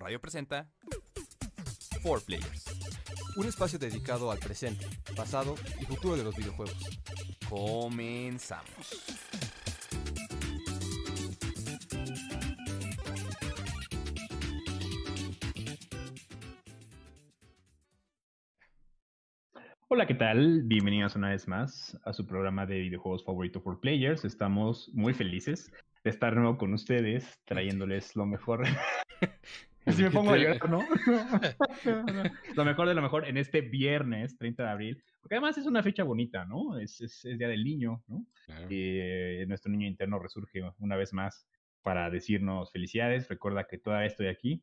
Radio presenta 4 Players. Un espacio dedicado al presente, pasado y futuro de los videojuegos. Comenzamos. Hola, ¿qué tal? Bienvenidos una vez más a su programa de videojuegos favorito for players. Estamos muy felices de estar nuevo con ustedes, trayéndoles lo mejor. Así me pongo a llorar, ¿no? lo mejor de lo mejor en este viernes 30 de abril, porque además es una fecha bonita, ¿no? Es, es, Día del Niño, ¿no? Eh, nuestro niño interno resurge una vez más para decirnos felicidades. Recuerda que todavía estoy aquí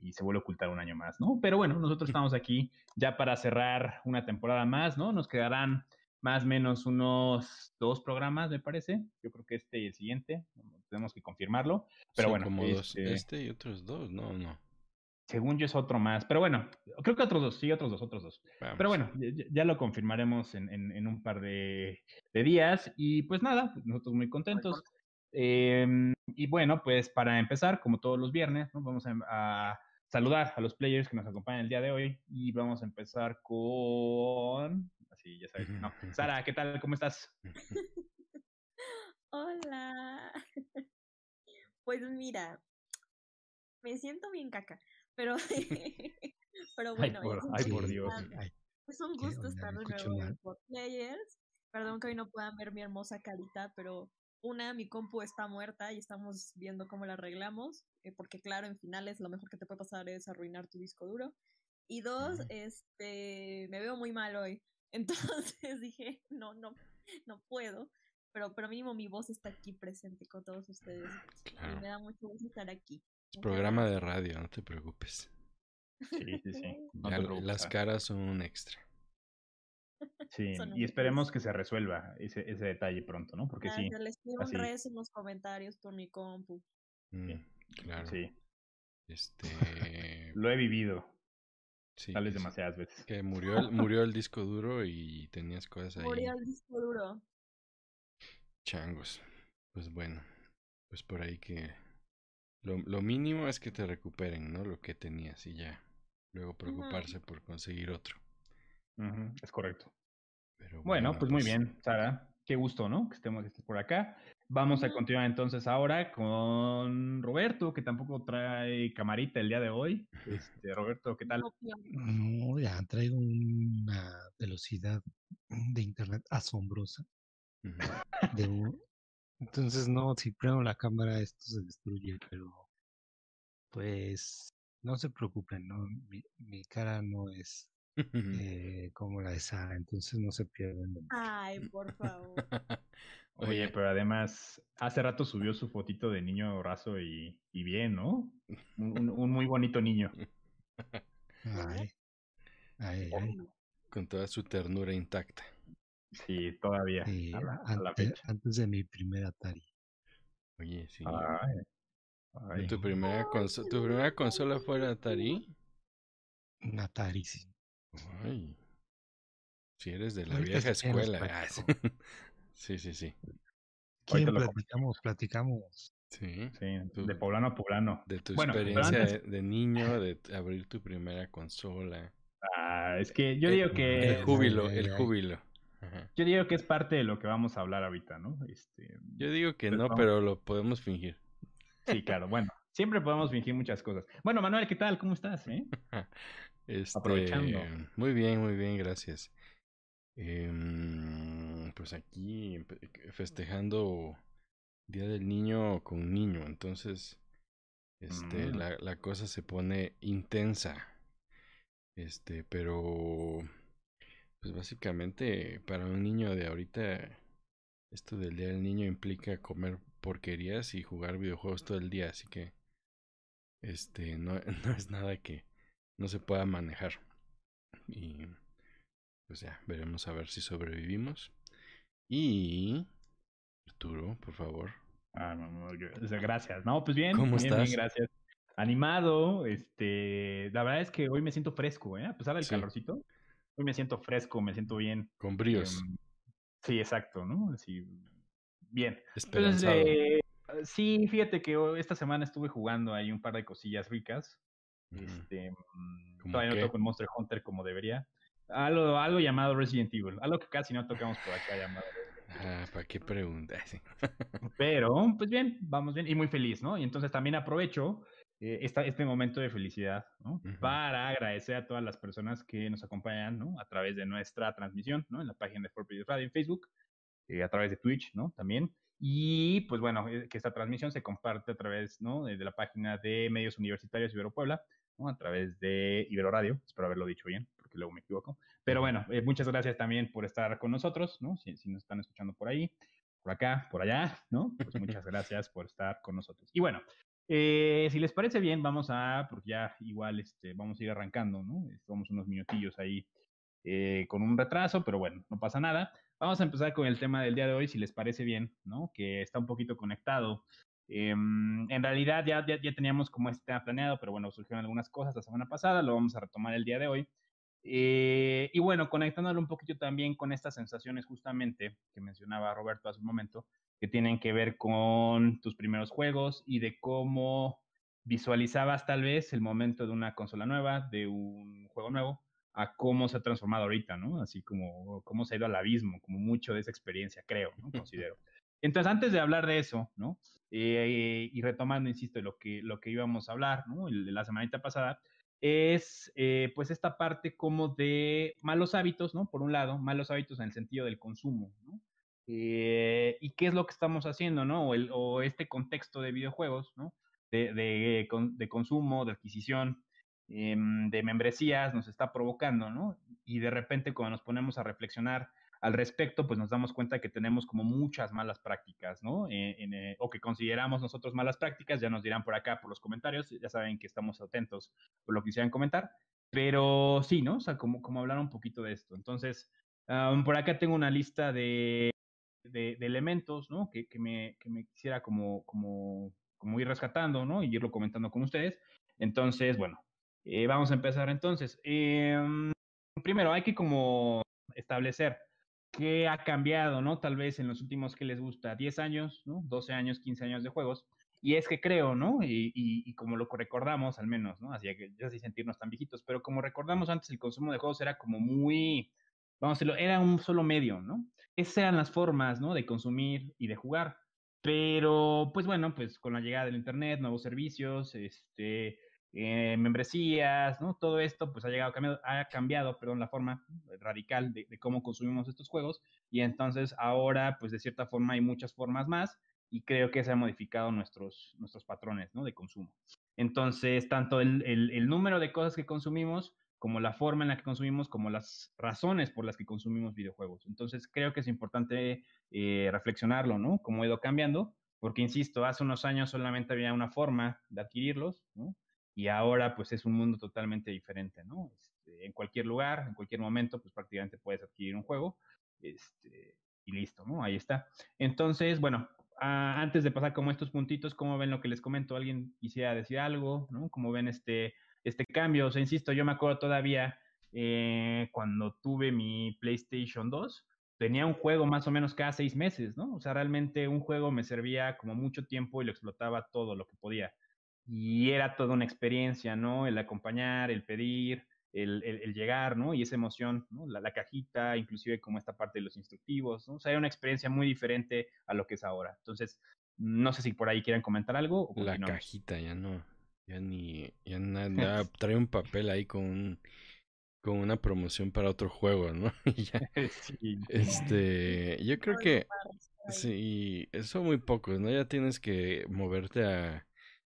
y se vuelve a ocultar un año más, ¿no? Pero bueno, nosotros estamos aquí ya para cerrar una temporada más, ¿no? Nos quedarán más o menos unos dos programas, me parece. Yo creo que este y el siguiente, tenemos que confirmarlo. Pero bueno, como este... este y otros dos, no, no. Según yo es otro más, pero bueno, creo que otros dos, sí, otros dos, otros dos. Pero bueno, ya, lo confirmaremos en, en, un par de, de, días y pues nada, pues nosotros muy contentos. Eh, y bueno, pues para empezar, como todos los viernes, ¿no? vamos a, saludar a los players que nos acompañan el día de hoy y vamos a empezar con... Así, ya sabes. No. Sara, ¿qué tal? ¿Cómo estás? Hola. Pues mira, me siento bien caca, pero, pero bueno. Ay, por, Dios. Es un gusto estar de nuevo en Players. Perdón que hoy no puedan ver mi hermosa carita, pero una, mi compu está muerta y estamos viendo cómo la arreglamos, eh, porque claro, en finales lo mejor que te puede pasar es arruinar tu disco duro. Y dos, este, me veo muy mal hoy. Entonces dije, no, no, no puedo. Pero, pero mínimo mi voz está aquí presente con todos ustedes. Y me da mucho gusto estar aquí. Es programa de radio, no te preocupes. Sí, sí, sí. las caras son un extra. Sí, y esperemos que se resuelva ese, ese detalle pronto, ¿no? Porque sí. Les pido un res en los comentarios por mi compu. Mm, claro. Sí. Este. Lo he vivido. Sí. Tal vez demasiadas veces. Que murió el, murió el disco duro y tenías cosas ahí. Murió el disco duro. Changos. Pues bueno. Pues por ahí que. Lo, lo mínimo es que te recuperen, ¿no? Lo que tenías y ya. Luego preocuparse por conseguir otro es correcto. bueno, pues, muy pues bien, Sara. Qué gusto, ¿no? Que estemos por acá. Vamos a continuar entonces ahora con Roberto, que tampoco trae camarita el día de hoy. Este, Roberto, ¿qué tal? No, ya traigo una velocidad de internet asombrosa. Entonces, no, si prendo la cámara esto se destruye, pero pues no se preocupen, ¿no? mi cara no es eh, como la de Sara, entonces no se pierden. Ay, por favor. Oye, pero además, hace rato subió su fotito de niño raso y, y bien, ¿no? Un, un, muy bonito niño. Ay, ay, ay. Con toda su ternura intacta. Sí, todavía. antes, de mi primer Atari. Oye, sí. Ay, ¿Tu, primera ¿Tu primera consola fue Atari? Atari, sí. Ay. Si eres de la vieja escuela. Ah, sí, sí, sí. ¿Quién platicamos? Platicamos. Sí, sí de poblano a poblano. De tu experiencia de, niño, de abrir tu primera consola. Ah, es que yo digo que... El júbilo, el júbilo. Yo digo que es parte de lo que vamos a hablar ahorita, ¿no? Este, yo digo que no, pero lo podemos fingir. Sí, claro, bueno, siempre podemos fingir muchas cosas. Bueno, Manuel, ¿qué tal? ¿Cómo estás? Eh? Este, Aprovechando. Muy bien, muy bien, gracias. Em, pues aquí festejando Día del Niño con niño, entonces este, mm. la, la cosa se pone intensa. Este, pero pues básicamente para un niño de ahorita esto del Día del Niño implica comer porquerías y jugar videojuegos todo el día, así que este no, no es nada que no se pueda manejar. Y pues ya, veremos a ver si sobrevivimos. Y Arturo, por favor. Ah, no, gracias. No, pues bien, ¿Cómo estás? bien, gracias. Animado, este, la verdad es que hoy me siento fresco, ¿eh? A pesar del calorcito, hoy me siento fresco, me siento bien. Con bríos. Em, sí, exacto, ¿no? Así, bien. Entonces, sí, fíjate que esta semana estuve jugando ahí un par de cosillas ricas. Este, mm, todavía no toco en Monster Hunter como debería. Algo, algo llamado Resident Evil, algo que casi no tocamos por acá llamado. Ah, ¿para qué preguntas? Pero, pues bien, vamos bien y muy feliz, ¿no? Y entonces también aprovecho eh, este momento de felicidad, ¿no? Para agradecer a todas las personas que nos acompañan, ¿no? A través de nuestra transmisión, ¿no? En la página de Fort Radio en Facebook, eh, a través de Twitch, ¿no? También. Y pues bueno, eh, que esta transmisión se comparte a través, ¿no? De la página de Medios Universitarios Ibero Puebla, ¿no? A través de Ibero Radio, espero haberlo dicho bien, porque luego me equivoco. Pero bueno, muchas gracias también por estar con nosotros, ¿no? Si, si nos están escuchando por ahí, por acá, por allá, ¿no? Pues muchas gracias por estar con nosotros. Y bueno, eh, si les parece bien, vamos a, porque ya igual este, vamos a ir arrancando, ¿no? Estamos unos minutillos ahí eh, con un retraso, pero bueno, no pasa nada. Vamos a empezar con el tema del día de hoy, si les parece bien, ¿no? Que está un poquito conectado. Em, en realidad ya, ya, ya, teníamos como este tema planeado, pero bueno, surgieron algunas cosas la semana pasada, lo vamos a retomar el día de hoy. Eh, y bueno, conectándolo un poquito también con estas sensaciones justamente que mencionaba Roberto hace un momento, que tienen que ver con tus primeros juegos y de cómo visualizabas tal vez el momento de una consola nueva, de un juego nuevo, a cómo se ha transformado ahorita, ¿no? Así como cómo se ha ido al abismo, como mucho de esa experiencia, creo, ¿no? Considero. Entonces, antes de hablar de eso, ¿no? Eh, y retomando, insisto, lo que, lo que íbamos a hablar, ¿no? La semanita pasada, es eh, pues esta parte como de malos hábitos, ¿no? Por un lado, malos hábitos en el sentido del consumo, ¿no? Eh, y qué es lo que estamos haciendo, ¿no? O, este contexto de videojuegos, ¿no? De, de, de consumo, de adquisición, em, de membresías, nos está provocando, ¿no? Y de repente cuando nos ponemos a reflexionar al respecto, pues nos damos cuenta que tenemos como muchas malas prácticas, ¿no? Eh, eh, o que consideramos nosotros malas prácticas, ya nos dirán por acá, por los comentarios, ya saben que estamos atentos por lo que quisieran comentar, pero sí, ¿no? O sea, como, como hablar un poquito de esto. Entonces, por acá tengo una lista de, de, elementos, ¿no? Que, que, me, que me quisiera como, como, como ir rescatando, ¿no? Y irlo comentando con ustedes. Entonces, bueno, eh, vamos a empezar entonces. Em, primero, hay que como establecer qué ha cambiado, ¿no? Tal vez en los últimos que les gusta 10 años, ¿no? 12 años, 15 años de juegos. Y es que creo, ¿no? Y, y, como lo recordamos, al menos, ¿no? Así que ya sin sentirnos tan viejitos, pero como recordamos antes, el consumo de juegos era como muy, vamos a decirlo, era un solo medio, ¿no? Esas eran las formas, ¿no? De consumir y de jugar. Pero, pues bueno, pues con la llegada del Internet, nuevos servicios, este, eh, membresías, ¿no? Todo esto pues ha llegado, cambiado, ha cambiado, perdón, la forma radical de, cómo consumimos estos juegos y entonces ahora pues de cierta forma hay muchas formas más y creo que se han modificado nuestros, nuestros patrones, ¿no? De consumo. Entonces, tanto el, el, número de cosas que consumimos como la forma en la que consumimos, como las razones por las que consumimos videojuegos. Entonces, creo que es importante eh, reflexionarlo, ¿no? Cómo ha ido cambiando, porque, insisto, hace unos años solamente había una forma de adquirirlos, ¿no? y ahora pues es un mundo totalmente diferente, ¿no? Este, en cualquier lugar, en cualquier momento, pues prácticamente puedes adquirir un juego este, y listo, ¿no? Ahí está. Entonces, bueno, antes de pasar como estos puntitos, ¿cómo ven lo que les comento? ¿Alguien quisiera decir algo, ¿no? ¿Cómo ven este, este cambio? O sea, insisto, yo me acuerdo todavía eh, cuando tuve mi PlayStation 2, tenía un juego más o menos cada seis meses, ¿no? O sea, realmente un juego me servía como mucho tiempo y lo explotaba todo lo que podía y era toda una experiencia, ¿no? El acompañar, el pedir, el, el, llegar, ¿no? Y esa emoción, ¿no? La, la, cajita, inclusive como esta parte de los instructivos, ¿no? O sea, era una experiencia muy diferente a lo que es ahora. Entonces, no sé si por ahí quieren comentar algo. O la cajita ya no, ya ni, ya nada, trae un papel ahí con con una promoción para otro juego, ¿no? ya, sí. Este, yo creo que sí, eso muy pocos, ¿no? Ya tienes que moverte a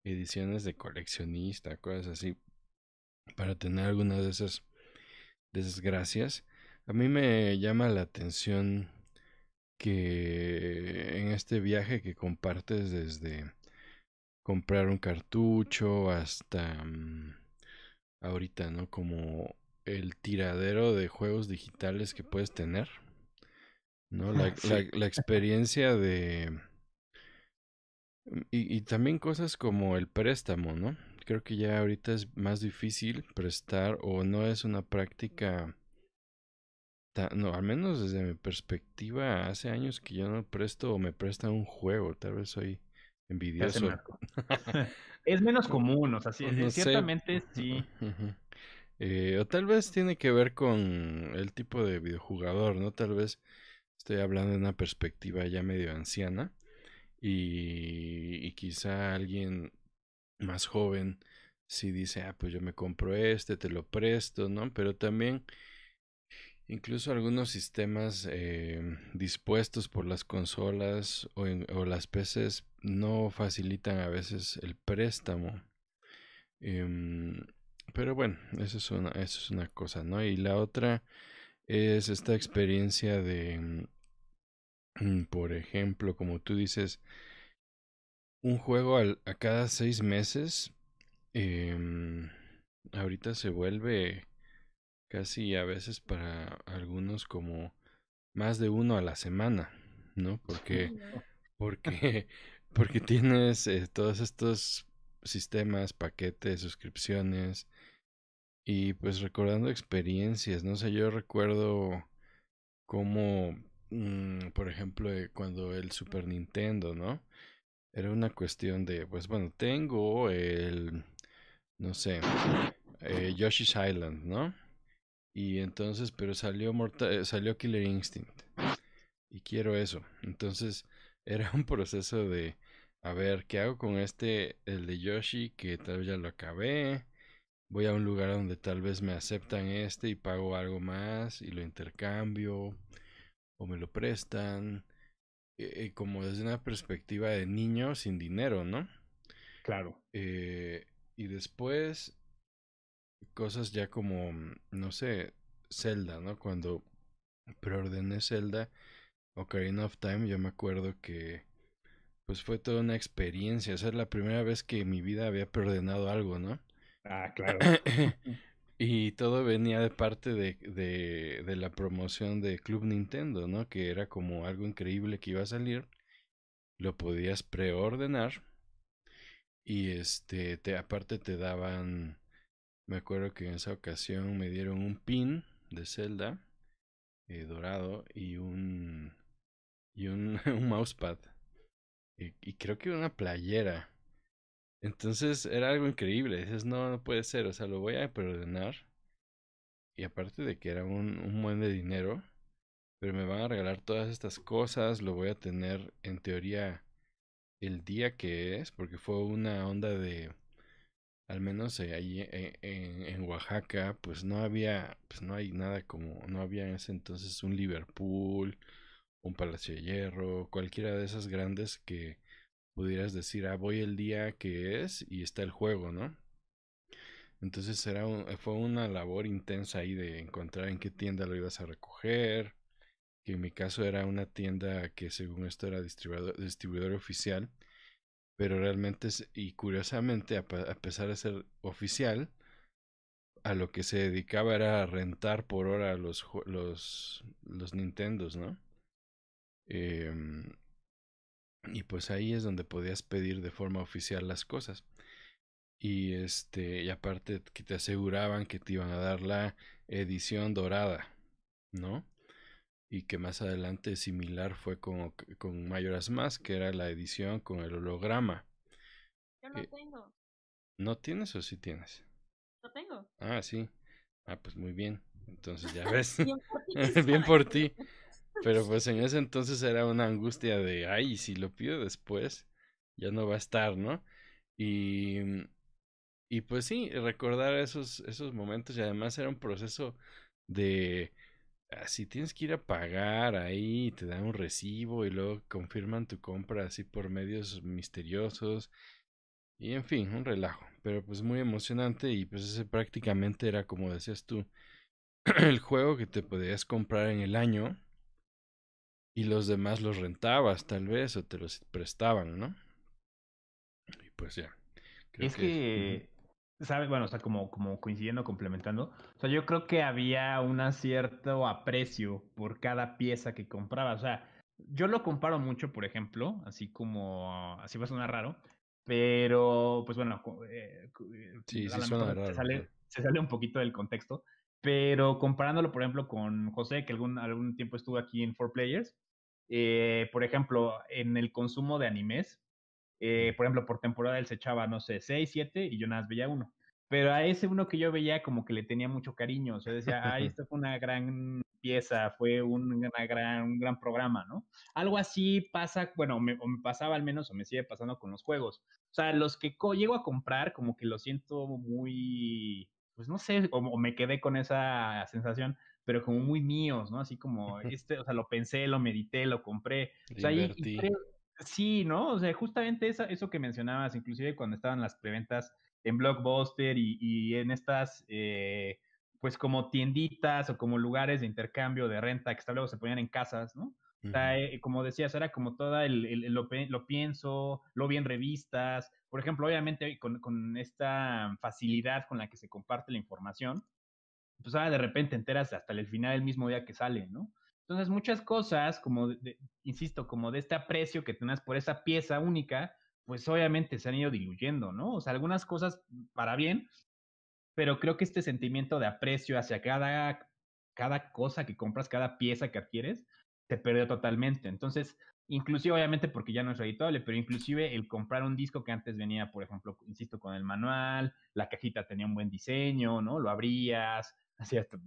ediciones de coleccionista, cosas así, para tener algunas de esas, desgracias. A mí me llama la atención que en este viaje que compartes desde comprar un cartucho hasta mm, ahorita, ¿no? Como el tiradero de juegos digitales que puedes tener, ¿no? La, la, la experiencia de y, y también cosas como el préstamo, ¿no? Creo que ya ahorita es más difícil prestar o no es una práctica no, al menos desde mi perspectiva, hace años que yo no presto o me presta un juego, tal vez soy envidioso. es menos común, o sea, ciertamente sí. Eh, o tal vez tiene que ver con el tipo de videojugador, ¿no? Tal vez estoy hablando de una perspectiva ya medio anciana y, y quizá alguien más joven si dice, ah, pues yo me compro este, te lo presto, ¿no? Pero también incluso algunos sistemas eh, dispuestos por las consolas o, las PCs no facilitan a veces el préstamo. Eh, pero bueno, eso es, una, es una cosa, ¿no? Y la otra es esta experiencia de, mm, por ejemplo, como tú dices, un juego a cada seis meses eh, ahorita se vuelve casi a veces para algunos como más de uno a la semana, ¿no? Porque, porque, porque tienes eh, todos estos sistemas, paquetes, suscripciones y pues recordando experiencias, no sé, yo recuerdo como, mm, por ejemplo, eh, cuando el Super Nintendo, ¿no? Era una cuestión de, pues bueno, tengo el no sé, eh, Yoshi's Island, ¿no? Y entonces, pero salió, eh, salió Killer Instinct. Y quiero eso. Entonces, era un proceso de, a ver, ¿qué hago con este, el de Yoshi, que tal vez ya lo acabé? Voy a un lugar donde tal vez me aceptan este y pago algo más y lo intercambio o me lo prestan. Eh, como desde una perspectiva de niño sin dinero, ¿no? Claro. Eh, y después, cosas ya como, no sé, Zelda, ¿no? Cuando preordené Zelda, Ocarina of Time, yo me acuerdo que pues fue toda una experiencia. O sea, es la primera vez que en mi vida había preordenado algo, ¿no? Ah, claro. y todo venía de parte de, de, de, la promoción de Club Nintendo, ¿no? Que era como algo increíble que iba a salir. Lo podías preordenar y este, te, aparte te daban, me acuerdo que en esa ocasión me dieron un pin de Zelda eh, dorado y un y un, mousepad y, y, creo que una playera. Entonces era algo increíble. Dices, no, no puede ser, o sea, lo voy a perdonar. Y aparte de que era un, un buen de dinero, pero me van a regalar todas estas cosas, lo voy a tener en teoría el día que es, porque fue una onda de, al menos eh, ahí eh, en, Oaxaca, pues no había, pues no hay nada como, no había en ese entonces un Liverpool, un Palacio de Hierro, cualquiera de esas grandes que pudieras decir, ah, voy el día que es y está el juego, ¿no? Entonces era fue una labor intensa ahí de encontrar en qué tienda lo ibas a recoger, que en mi caso era una tienda que según esto era distribuidor oficial, pero realmente, y curiosamente, a, pesar de ser oficial, a lo que se dedicaba era a rentar por hora los, los, los Nintendos, ¿no? Eh, y pues ahí es donde podías pedir de forma oficial las cosas. Y este, y aparte que te aseguraban que te iban a dar la edición dorada, ¿no? Y que más adelante similar fue con, con Mayoras Más, que era la edición con el holograma. Yo no eh, tengo. ¿No tienes o sí tienes? No tengo. Ah, sí. Ah, pues muy bien. Entonces ya ves. bien por ti. Pero pues en ese entonces era una angustia de, ay, si lo pido después, ya no va a estar, ¿no? Y, y pues sí, recordar esos, esos momentos y además era un proceso de si tienes que ir a pagar ahí, te dan un recibo y luego confirman tu compra así por medios misteriosos. Y en fin, un relajo, pero pues muy emocionante y pues ese prácticamente era como decías tú, el juego que te podías comprar en el año y los demás los rentabas tal vez o te los prestaban, ¿no? Y pues ya. es que, ¿sabes? Bueno, o sea, como, como coincidiendo, complementando. O sea, yo creo que había un cierto aprecio por cada pieza que compraba. O sea, yo lo comparo mucho, por ejemplo, así como, así va a sonar raro, pero pues bueno, eh, sí, sí suena raro. Se sale, se sale un poquito del contexto, pero comparándolo, por ejemplo, con José, que algún, algún tiempo estuvo aquí en Four Players, eh, por ejemplo, en el consumo de animes, eh, por ejemplo, por temporada él se echaba, no sé, seis, siete y yo nada más veía uno. Pero a ese uno que yo veía como que le tenía mucho cariño, o sea, decía, ay, esto fue una gran pieza, fue un, una gran, un gran programa, ¿no? Algo así pasa, bueno, me, o me pasaba al menos, o me sigue pasando con los juegos. O sea, los que llego a comprar, como que lo siento muy, pues no sé, o, me quedé con esa sensación, pero como muy míos, ¿no? Así como, este, o sea, lo pensé, lo medité, lo compré. O sea, y, sí, ¿no? O sea, justamente eso, eso que mencionabas, inclusive cuando estaban las preventas en Blockbuster y, y en estas, eh, pues como tienditas o como lugares de intercambio, de renta, que luego se ponían en casas, ¿no? O sea, eh, como decías, era como toda el, el, lo, lo, pienso, lo vi en revistas. Por ejemplo, obviamente con, con, esta facilidad con la que se comparte la información, pues ahora de repente enteras hasta el final del mismo día que sale, ¿no? Entonces, muchas cosas, como, insisto, como de este aprecio que tenés por esa pieza única, pues obviamente se han ido diluyendo, ¿no? O sea, algunas cosas para bien, pero creo que este sentimiento de aprecio hacia cada, cada cosa que compras, cada pieza que adquieres, se perdió totalmente. Entonces, inclusive obviamente porque ya no es editable, pero inclusive el comprar un disco que antes venía, por ejemplo, insisto, con el manual, la cajita tenía un buen diseño, ¿no? Lo abrías, hasta,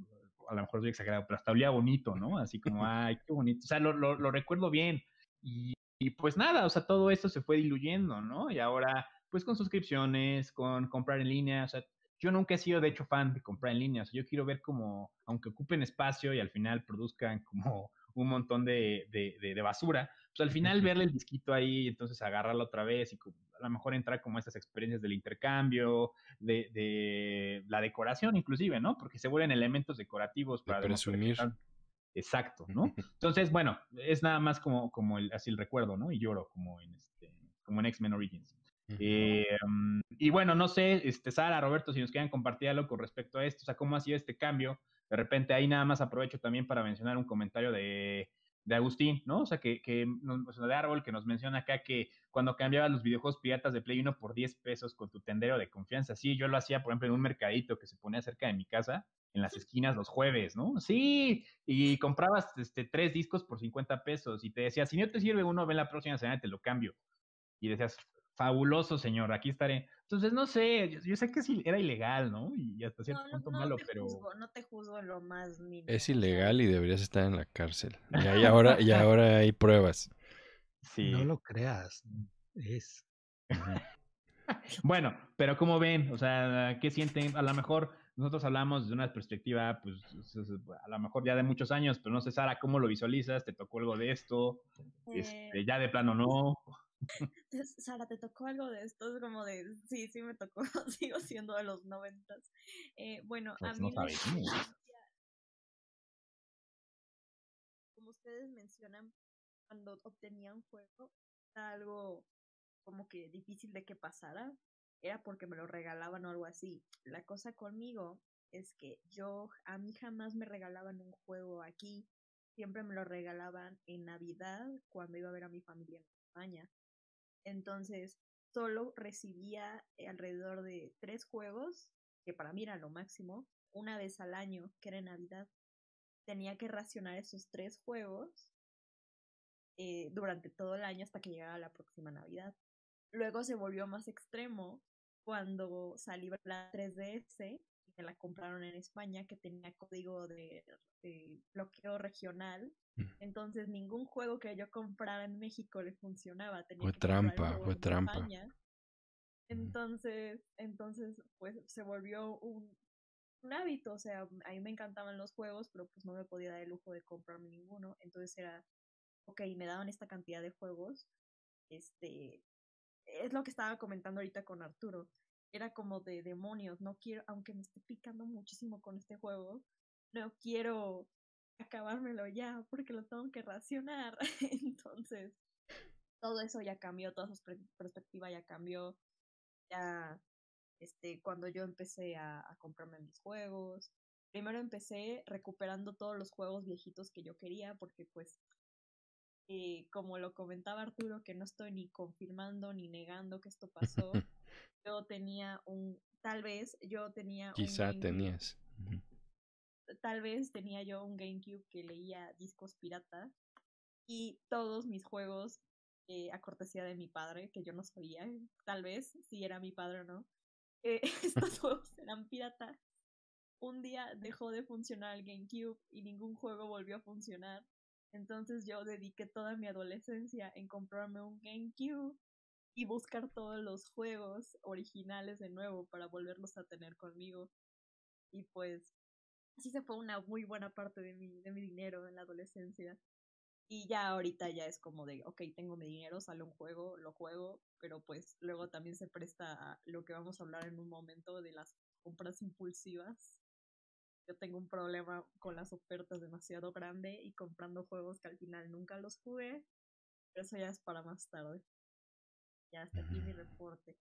a lo mejor soy exagerado, pero hasta olía bonito, ¿no? Así como, ay, qué bonito. O sea, lo, lo, lo recuerdo bien. Y, y, pues nada, o sea, todo esto se fue diluyendo, ¿no? Y ahora, pues con suscripciones, con comprar en línea, o sea, yo nunca he sido de hecho fan de comprar en línea, o sea, yo quiero ver como, aunque ocupen espacio y al final produzcan como un montón de, de, de, de basura, pues al final verle el disquito ahí, entonces agarrarlo otra vez y a lo mejor entrar como estas experiencias del intercambio, de, de la decoración inclusive, ¿no? Porque se vuelven elementos decorativos para... presumir. Exacto, ¿no? Entonces, bueno, es nada más como, como el, así el recuerdo, ¿no? Y lloro como en, este, como en X-Men Origins. Eh, um, y bueno, no sé, este, Sara, Roberto, si nos quieren compartir algo con respecto a esto, o sea, cómo ha sido este cambio. De repente ahí nada más aprovecho también para mencionar un comentario de, de Agustín, ¿no? O sea, que, que de Árbol, que nos menciona acá que cuando cambiabas los videojuegos piratas de Play 1 por 10 pesos con tu tendero de confianza, sí, yo lo hacía, por ejemplo, en un mercadito que se ponía cerca de mi casa, en las esquinas los jueves, ¿no? Sí, y comprabas este, tres discos por 50 pesos y te decía, si no te sirve uno, ven la próxima semana y te lo cambio. Y decías, fabuloso, señor, aquí estaré. Entonces, no sé, yo, sé que sí, era ilegal, ¿no? Y hasta cierto punto no, malo, te pero... Juzgo, no te juzgo en lo más mínimo. Es ilegal y deberías estar en la cárcel. Y, ahí ahora, y ahora hay pruebas. Sí. No lo creas, es. bueno, pero como ven, o sea, ¿qué sienten? A lo mejor nosotros hablamos de una perspectiva, pues, a lo mejor ya de muchos años, pero no sé, Sara, ¿cómo lo visualizas? ¿Te tocó algo de esto? Eh, este, ya de plano no. Entonces, Sara, ¿te tocó algo de esto? Es como de, sí, sí me tocó, sigo siendo de los noventas. Eh, bueno, pues a no mí sabemos. como ustedes mencionan, cuando obtenía un juego, era algo como que difícil de que pasara, era porque me lo regalaban o algo así. La cosa conmigo es que yo, a mí jamás me regalaban un juego aquí, siempre me lo regalaban en Navidad cuando iba a ver a mi familia en España. Entonces, solo recibía alrededor de tres juegos, que para mí era lo máximo, una vez al año, que era en Navidad. Tenía que racionar esos tres juegos eh, durante todo el año hasta que llegara la próxima Navidad. Luego se volvió más extremo cuando salió la 3DS y me la compraron en España que tenía código de, de bloqueo regional. Entonces ningún juego que yo comprara en México le funcionaba. Tenía Fue que trampa, fue en trampa. España. Entonces, entonces, pues se volvió un, un hábito, o sea, a mí me encantaban los juegos, pero pues no me podía dar el lujo de comprarme ninguno, entonces era, ok, me daban esta cantidad de juegos, este, es lo que estaba comentando ahorita con Arturo, era como de demonios, no quiero, aunque me esté picando muchísimo con este juego, no quiero acabármelo ya porque lo tengo que racionar, entonces todo eso ya cambió, toda su perspectiva ya cambió, ya este, cuando yo empecé a, a, comprarme mis juegos. Primero empecé recuperando todos los juegos viejitos que yo quería, porque pues, eh, como lo comentaba Arturo, que no estoy ni confirmando ni negando que esto pasó, yo tenía un, tal vez yo tenía... Quizá un tenías. Tal vez tenía yo un GameCube que leía discos pirata y todos mis juegos eh, a cortesía de mi padre, que yo no sabía, tal vez, si era mi padre o no. Eh, estos juegos eran piratas. Un día dejó de funcionar el GameCube y ningún juego volvió a funcionar. Entonces yo dediqué toda mi adolescencia en comprarme un GameCube y buscar todos los juegos originales de nuevo para volverlos a tener conmigo. Y pues así se fue una muy buena parte de mi, de mi dinero en la adolescencia. Y ya ahorita ya es como de, ok, tengo mi dinero, sale un juego, lo juego, pero pues luego también se presta a lo que vamos a hablar en un momento de las compras impulsivas. Yo tengo un problema con las ofertas demasiado grande y comprando juegos que al final nunca los jugué. Pero eso ya es para más tarde. Ya hasta aquí mi reporte.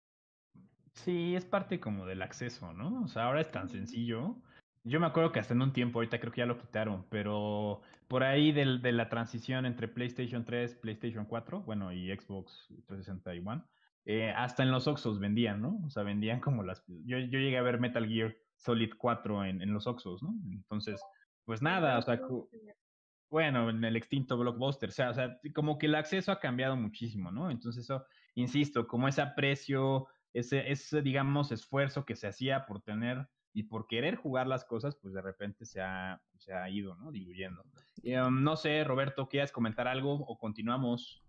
Sí, es parte como del acceso, ¿no? O sea, ahora es tan sencillo. Yo me acuerdo que hasta en un tiempo, ahorita creo que ya lo quitaron, pero por ahí del, de la transición entre PlayStation 3, PlayStation 4, bueno, y Xbox 360 y One, eh, hasta en los Oxos vendían, ¿no? O sea, vendían como las... Yo, yo llegué a ver Metal Gear Solid 4 en, en los Oxos, ¿no? Entonces, pues nada, o sea, bueno, en el extinto Blockbuster, o sea, o sea, como que el acceso ha cambiado muchísimo, ¿no? Entonces eso, insisto, como ese aprecio, ese, ese, digamos, esfuerzo que se hacía por tener y por querer jugar las cosas, pues de repente se ha, se ha ido, ¿no? Diluyendo. Um, no sé, Roberto, ¿quieres comentar algo o continuamos?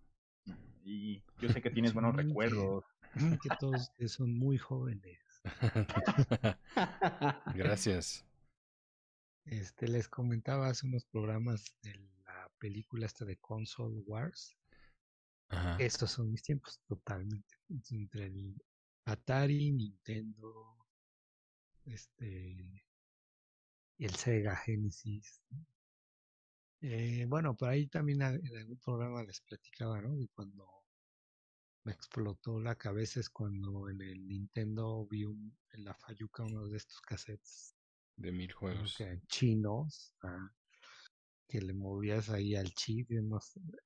Y yo sé que tienes buenos recuerdos. Que, todos son muy jóvenes. Gracias. Este, les comentaba hace unos programas de la película esta de Console Wars. Estos son mis tiempos, totalmente. Entre el Atari, Nintendo, este, el Sega Genesis. Eh, bueno, por ahí también en algún programa les platicaba, ¿no? De cuando me explotó la cabeza es cuando en el Nintendo vi un, en la Fayuca uno de estos cassettes. De mil juegos. chinos. Ah, que le movías ahí al chip.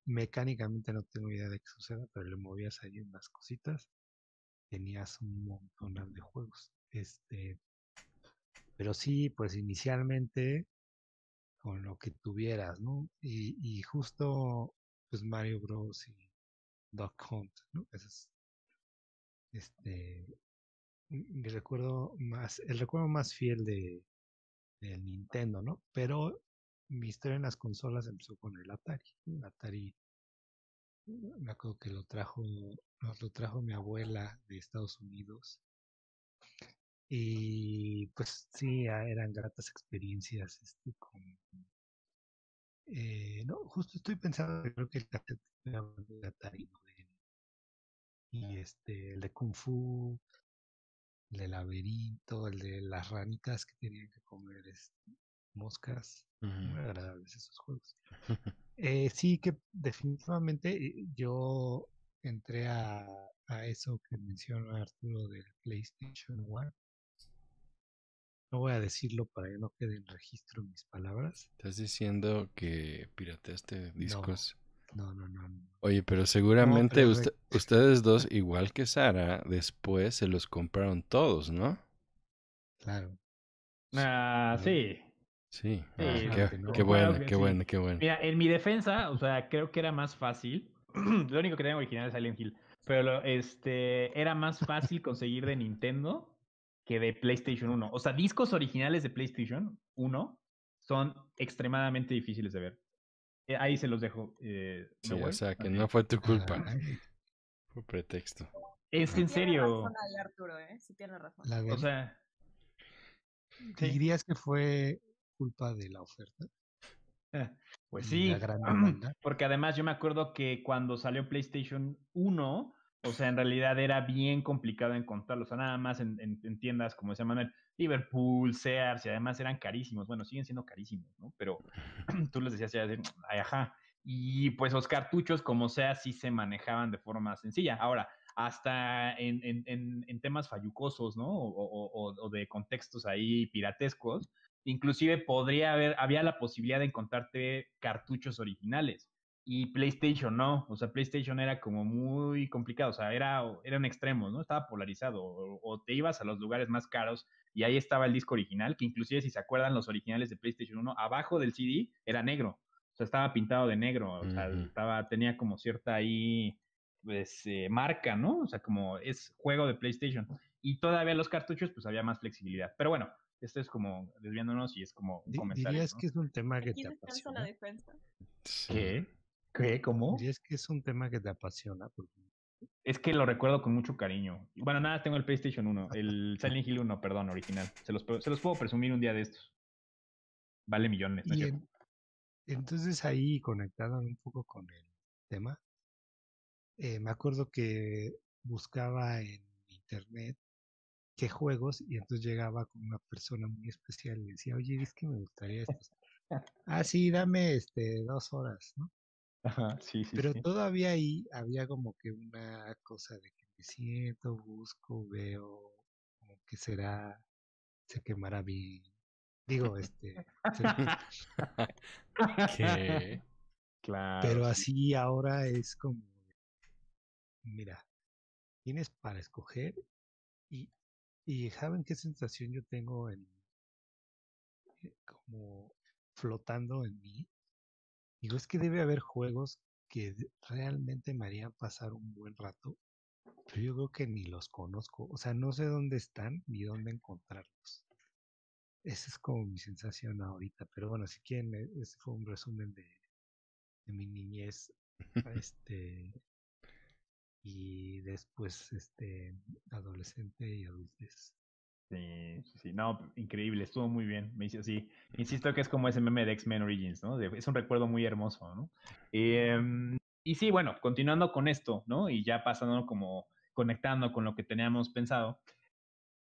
mecánicamente no tengo idea de qué suceda, pero le movías ahí unas cositas. Tenías un montón de juegos. Este, pero sí, pues inicialmente con lo que tuvieras, ¿no? Y, y justo, pues Mario Bros. y Duck Hunt, ¿no? Ese es, este, mi recuerdo más, el recuerdo más fiel de, del Nintendo, ¿no? Pero mi historia en las consolas empezó con el Atari. El Atari, me acuerdo que lo trajo, lo trajo mi abuela de Estados Unidos y pues sí, eran gratas experiencias este, con... Eh, no, justo estoy pensando, creo que el de Atari, y este, el de Kung Fu, el de Laberinto, el de las ranitas que tenían que comer este, moscas, muy agradables esos juegos. eh, sí que definitivamente eh, yo entré a, a eso que menciona Arturo del PlayStation One no voy a decirlo para que no quede en registro mis palabras. ¿Estás diciendo que pirateaste discos? No, no, no. Oye, pero seguramente ustedes dos, igual que Sara, después se los compraron todos, ¿no? Claro. Ah, sí. Sí, ah, qué, bueno, qué bueno, qué bueno. Mira, en mi defensa, o sea, creo que era más fácil. lo único que tenía original es Silent Hill. Pero este era más fácil conseguir de Nintendo que de PlayStation 1. O sea, discos originales de PlayStation 1 son extremadamente difíciles de ver. Eh, ahí se los dejo. Eh, sí, o sea, que no fue tu culpa. Fue pretexto. Es en serio. Razón ahí, Arturo, ¿eh? Sí tiene razón. o sea. ¿Dirías que fue culpa de la oferta? Pues sí, porque además yo me acuerdo que cuando salió PlayStation 1, o sea, en realidad era bien complicado encontrarlos. O sea, nada más en, tiendas, como decía Manuel, Liverpool, Sears, y además eran carísimos. Bueno, siguen siendo carísimos, ¿no? Pero tú les decías ya, ay, ajá. Y pues los cartuchos, como sea, sí se manejaban de forma sencilla. Ahora, hasta en, en temas fallucosos, ¿no? O, o, de contextos ahí piratescos, inclusive podría haber, había la posibilidad de encontrarte cartuchos originales y PlayStation no, o sea, PlayStation era como muy complicado, o sea, era, eran extremos, ¿no? Estaba polarizado, o, te ibas a los lugares más caros y ahí estaba el disco original, que inclusive si se acuerdan los originales de PlayStation 1, abajo del CD era negro, o sea, estaba pintado de negro, o sea, estaba, tenía como cierta ahí pues, eh, marca, ¿no? O sea, como es juego de PlayStation. Y todavía los cartuchos, pues había más flexibilidad. Pero bueno, esto es como desviándonos y es como un comentario. Dirías que es un tema que te apasiona. ¿Qué? ¿Qué? ¿Cómo? Dirías que es un tema que te apasiona. Es que lo recuerdo con mucho cariño. Bueno, nada, tengo el PlayStation 1, el Silent Hill 1, perdón, original. Se los, se los puedo presumir un día de estos. Vale millones. ¿no? entonces ahí conectado un poco con el tema, eh, me acuerdo que buscaba en internet qué juegos y entonces llegaba con una persona muy especial y le decía, oye, es que me gustaría esto. ah, sí, dame este dos horas, ¿no? Ajá, sí, sí. Pero todavía ahí había como que una cosa de que me siento, busco, veo, como que será, se quemará bien. Digo, este. ¿Qué? Claro. Pero así ahora es como, mira, tienes para escoger y, y ¿saben qué sensación yo tengo en eh, como flotando en mí? Digo, es que debe haber juegos que realmente me harían pasar un buen rato, pero yo creo que ni los conozco, o sea, no sé dónde están ni dónde encontrarlos. Esa es como mi sensación ahorita, pero bueno, si quieren, e, ese fue un resumen de, de mi niñez, este, y después, este, adolescente y adultez. Sí, sí, no, increíble, estuvo muy bien. Me dice así, insisto que es como ese meme de X-Men Origins, ¿no? es un recuerdo muy hermoso, ¿no? Em, y sí, bueno, continuando con esto, ¿no? Y ya pasando como conectando con lo que teníamos pensado,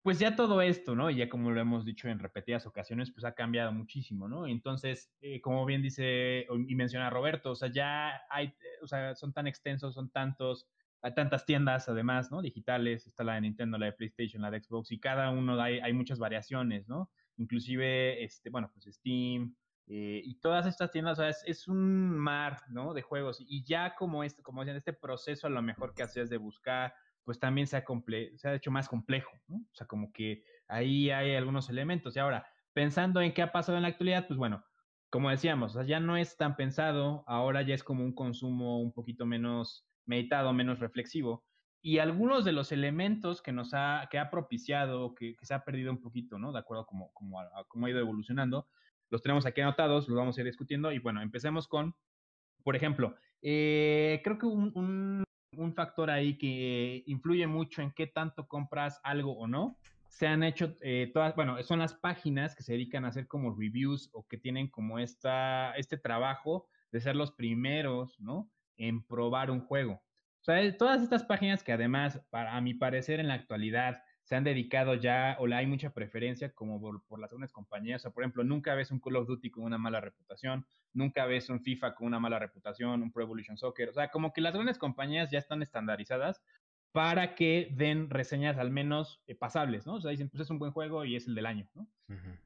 pues ya todo esto, ¿no? Y ya como lo hemos dicho en repetidas ocasiones, pues ha cambiado muchísimo, ¿no? Entonces, eh, como bien dice y menciona Roberto, o sea, ya hay, o sea, son tan extensos, son tantos hay tantas tiendas además, ¿no? Digitales, está la de Nintendo, la de PlayStation, la de Xbox, y cada uno hay, hay muchas variaciones, ¿no? Inclusive, este, bueno, pues Steam, eh, y todas estas tiendas, o sea, es, un mar, ¿no? De juegos, y ya como este, como decían, este proceso a lo mejor que hacías de buscar, pues también se ha, se ha hecho más complejo, ¿no? O sea, como que ahí hay algunos elementos. Y ahora, pensando en qué ha pasado en la actualidad, pues bueno, como decíamos, o sea, ya no es tan pensado, ahora ya es como un consumo un poquito menos meditado, menos reflexivo. Y algunos de los elementos que nos ha, que ha propiciado, que, se ha perdido un poquito, ¿no? De acuerdo a cómo, ha ido evolucionando, los tenemos aquí anotados, los vamos a ir discutiendo. Y bueno, empecemos con, por ejemplo, eh, creo que un, un, factor ahí que influye mucho en qué tanto compras algo o no, se han hecho eh, todas, bueno, son las páginas que se dedican a hacer como reviews o que tienen como esta, este trabajo de ser los primeros, ¿no? En probar un juego. O sea, todas estas páginas que además, para, a mi parecer, en la actualidad se han dedicado ya o hay mucha preferencia como por, las algunas compañías. O sea, por ejemplo, nunca ves un Call of Duty con una mala reputación, nunca ves un FIFA con una mala reputación, un Pro Evolution Soccer. O sea, como que las grandes compañías ya están estandarizadas para que den reseñas al menos eh, pasables, ¿no? O sea, dicen, pues es un buen juego y es el del año, ¿no?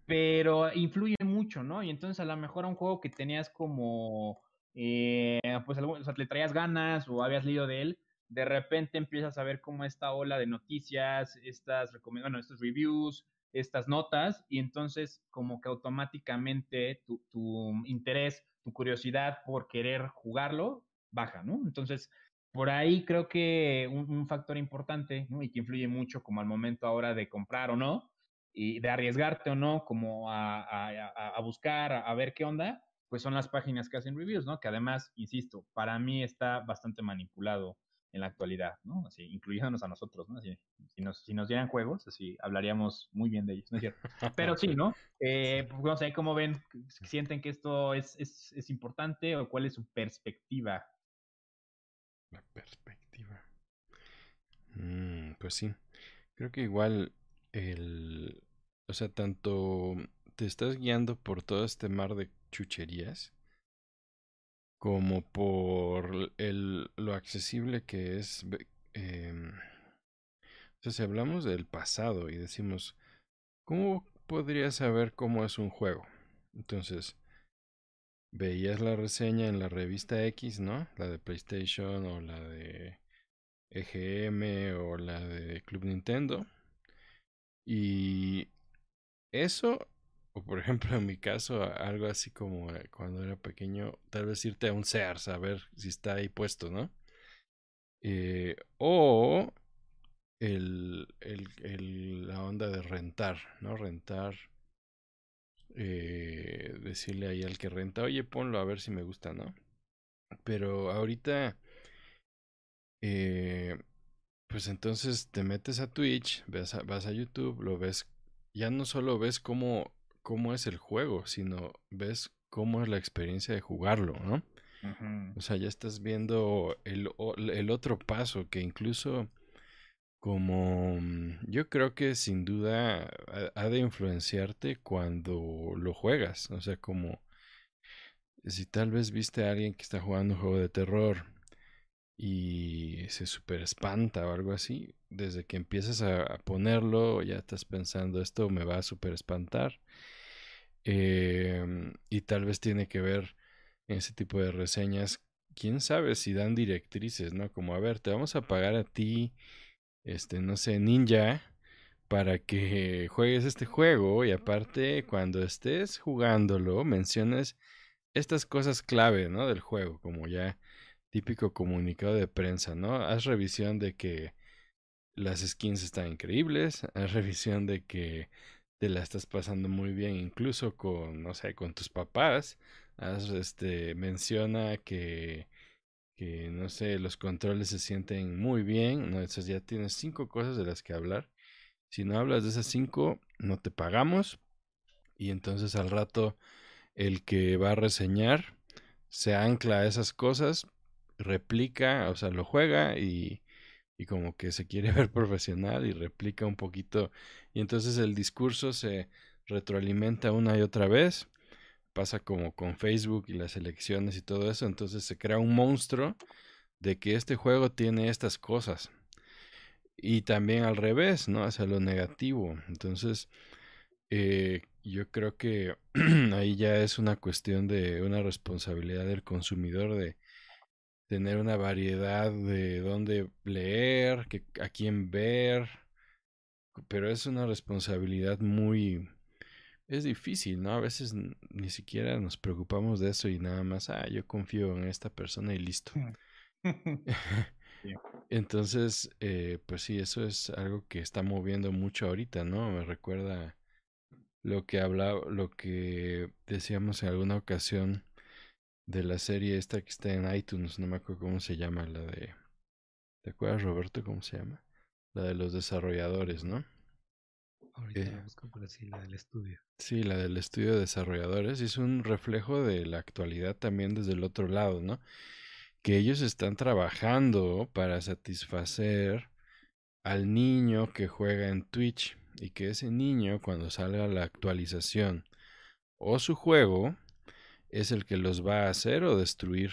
Pero influye mucho, ¿no? Y entonces a lo mejor un juego que tenías como eh, pues o sea, le traías ganas o habías leído de él, de repente empiezas a ver como esta ola de noticias, estas, bueno, estos reviews, estas notas, y entonces como que automáticamente tu, tu interés, tu curiosidad por querer jugarlo baja, ¿no? Entonces, por ahí creo que un, factor importante ¿no? y que influye mucho como al momento ahora de comprar o no, y de arriesgarte o no, como a, a, a buscar, a, ver qué onda, pues son las páginas que hacen reviews, ¿no? Que además, insisto, para mí está bastante manipulado en la actualidad, ¿no? Así, incluyéndonos a nosotros, ¿no? Así, si, nos, si nos dieran juegos, así hablaríamos muy bien de ellos, ¿no es cierto? Pero sí, ¿no? Eh, pues, no sé, ¿cómo ven? ¿Sienten que esto es, es, es importante o cuál es su perspectiva? La perspectiva. Mm, pues sí, creo que igual el... O sea, tanto te estás guiando por todo este mar de chucherías como por el, lo accesible que es. Eh, si hablamos del pasado y decimos, ¿cómo podrías saber cómo es un juego? Entonces, veías la reseña en la revista X, ¿no? La de PlayStation o la de EGM o la de Club Nintendo. Y eso o por ejemplo, en mi caso, algo así como eh, cuando era pequeño, tal vez irte a un Sears a ver si está ahí puesto, ¿no? Eh, o el, el, la onda de rentar, ¿no? Rentar. Eh, decirle ahí al que renta, oye, ponlo a ver si me gusta, ¿no? Pero ahorita, pues entonces te metes a Twitch, vas a, vas a YouTube, lo ves, ya no solo ves cómo, cómo es el juego, sino ves cómo es la experiencia de jugarlo, ¿no? O sea, ya estás viendo el, el otro paso que incluso como mm, yo creo que sin duda ha de influenciarte cuando lo juegas. O sea, como si tal vez viste a alguien que está jugando un juego de terror y se super espanta o algo así, desde que empiezas a, ponerlo ya estás pensando esto me va a super espantar. Em, y tal vez tiene que ver en ese tipo de reseñas, quién sabe si dan directrices, ¿no? Como, a ver, te vamos a pagar a ti, este, no sé, ninja, para que juegues este juego y aparte cuando estés jugándolo menciones estas cosas clave, ¿no? Del juego, como ya típico comunicado de prensa, ¿no? Haz revisión de que las skins están increíbles, haz revisión de que te la estás pasando muy bien, incluso con, no sé, con tus papás, este, menciona que, que, no sé, los controles se sienten muy bien, ¿no? Entonces ya tienes cinco cosas de las que hablar. Si no hablas de esas cinco, no te pagamos. Y entonces al rato el que va a reseñar se ancla a esas cosas, replica, o sea, lo juega y, y como que se quiere ver profesional y replica un poquito. Y entonces el discurso se retroalimenta una y otra vez. Pasa como con Facebook y las elecciones y todo eso. Entonces se crea un monstruo de que este juego tiene estas cosas. Y también al revés, ¿no? Hacia lo negativo. Entonces, eh, yo creo que ahí ya es una cuestión de una responsabilidad del consumidor de tener una variedad de dónde leer, que, a quién ver, pero es una responsabilidad muy... Es difícil, ¿no? A veces ni siquiera nos preocupamos de eso y nada más, ah, yo confío en esta persona y listo. Entonces, eh, pues sí, eso es algo que está moviendo mucho ahorita, ¿no? Me recuerda lo que hablaba, lo que decíamos en alguna ocasión de la serie esta que está en iTunes, no me acuerdo cómo se llama, la de... ¿Te acuerdas, Roberto, cómo se llama? La de los desarrolladores, ¿no? Ahorita eh, busco por así, la del estudio. Sí, la del estudio de desarrolladores. Es un reflejo de la actualidad también desde el otro lado, ¿no? Que ellos están trabajando para satisfacer al niño que juega en Twitch y que ese niño cuando salga la actualización o su juego es el que los va a hacer o destruir.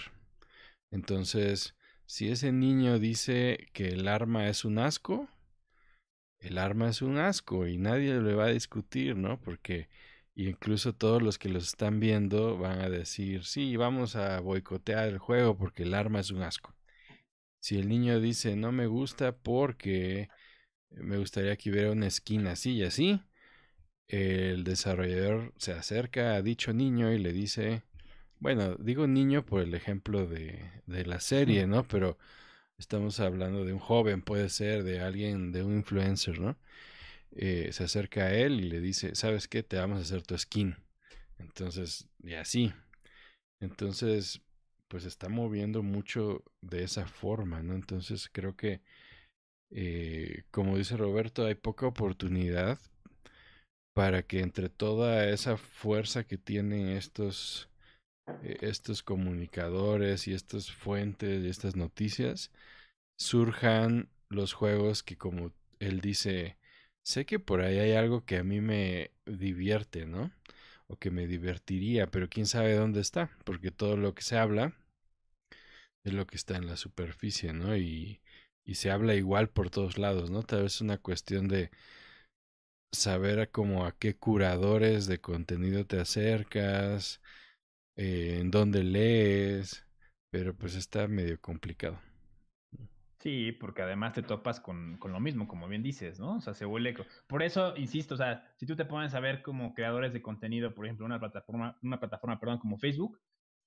Entonces, si ese niño dice que el arma es un asco, el arma es un asco y nadie le va a discutir, ¿no? Porque incluso todos los que los están viendo van a decir, sí, vamos a boicotear el juego porque el arma es un asco. Si el niño dice, no me gusta porque me gustaría que hubiera una esquina así y así. El desarrollador se acerca a dicho niño y le dice, bueno, digo niño por el ejemplo de, de la serie, ¿no? Pero estamos hablando de un joven, puede ser, de alguien, de un influencer, ¿no? Eh, se acerca a él y le dice, ¿sabes qué? Te vamos a hacer tu skin. Entonces, y así. Entonces, pues está moviendo mucho de esa forma, ¿no? Entonces creo que eh, como dice Roberto, hay poca oportunidad para que entre toda esa fuerza que tienen estos, eh, estos comunicadores y estas fuentes y estas noticias, surjan los juegos que como él dice, sé que por ahí hay algo que a mí me divierte, ¿no? O que me divertiría, pero quién sabe dónde está, porque todo lo que se habla es lo que está en la superficie, ¿no? Y y se habla igual por todos lados, ¿no? Tal vez es una cuestión de saber como a qué curadores de contenido te acercas, eh, en dónde lees, pero pues está medio complicado. Sí, porque además te topas con, con, lo mismo, como bien dices, ¿no? O sea, se vuelve... Por eso, insisto, o sea, si tú te pones a ver como creadores de contenido, por ejemplo, una plataforma, una plataforma, perdón, como Facebook,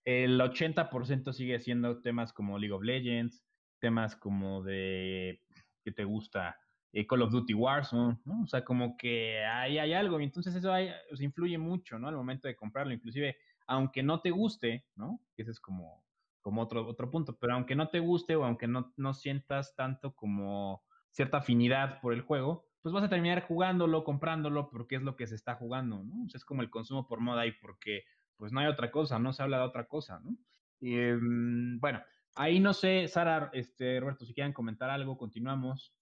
el 80% sigue siendo temas como League of Legends, temas como de que te gusta eh, Call of Duty Warzone, ¿no? O sea, como que ahí hay algo, y entonces eso influye mucho, ¿no? Al momento de comprarlo, inclusive, aunque no te guste, ¿no? Ese es como, como otro, otro punto, pero aunque no te guste o aunque no, no sientas tanto como cierta afinidad por el juego, pues vas a terminar jugándolo, comprándolo, porque es lo que se está jugando, ¿no? O sea, es como el consumo por moda y porque pues no hay otra cosa, no se habla de otra cosa, ¿no? Em, bueno, ahí no sé, Sara, este, Roberto, si quieren comentar algo, continuamos.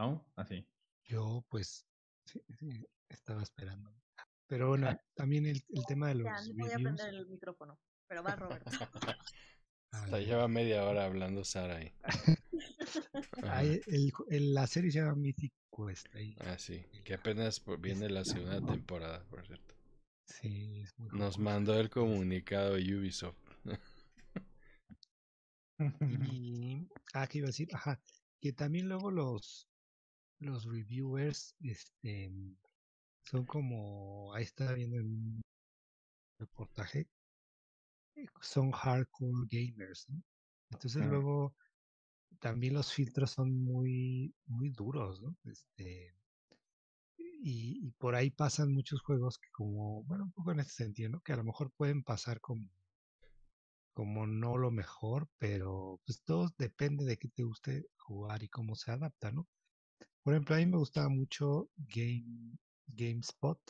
¿No? Así. Yo, pues, sí, sí, estaba esperando. Pero bueno, también el, el tema de los. Ya, no voy a prender el micrófono, pero va Roberto. Hasta lleva media hora hablando Sara ahí. el, la serie se llama Mythic Quest. Ahí. Ah, sí, que apenas viene la segunda temporada, por cierto. Sí, es muy Nos mandó el comunicado Ubisoft. y, ah, ¿qué iba a decir? Ajá, que también luego los, los reviewers, este, son como, ahí está viendo en un reportaje, eh, son hardcore gamers, ¿no? Entonces luego también los filtros son muy, muy duros, ¿no? Este, y, y, por ahí pasan muchos juegos que como, bueno, un poco en este sentido, ¿no? Que a lo mejor pueden pasar como, como no lo mejor, pero pues todo depende de qué te guste jugar y cómo se adapta, ¿no? Por ejemplo, a mí me gustaba mucho Game, GameSpot,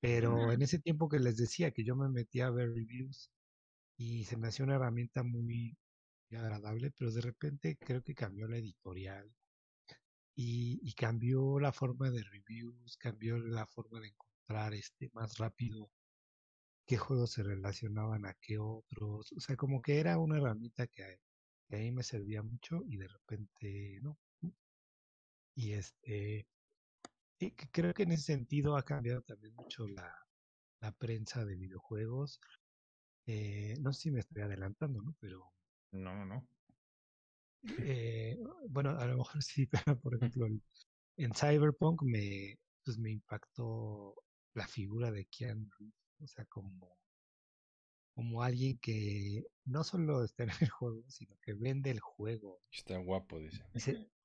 pero en ese tiempo que les decía que yo me metía a ver reviews y se me hacía una herramienta muy agradable, pero de repente creo que cambió la editorial y, y, cambió la forma de reviews, cambió la forma de encontrar este más rápido qué juegos se relacionaban a qué otros, o sea, como que era una herramienta que, que a mí me servía mucho y de repente no. Y este, creo que en ese sentido ha cambiado también mucho la, la prensa de videojuegos. Eh, no sé si me estoy adelantando, ¿no? Pero. No, no, no. Eh, bueno, a lo mejor sí, pero por ejemplo, en, Cyberpunk me, pues me impactó la figura de Keanu o sea, como, como alguien que no solo está en el juego, sino que vende el juego. Está guapo, dice.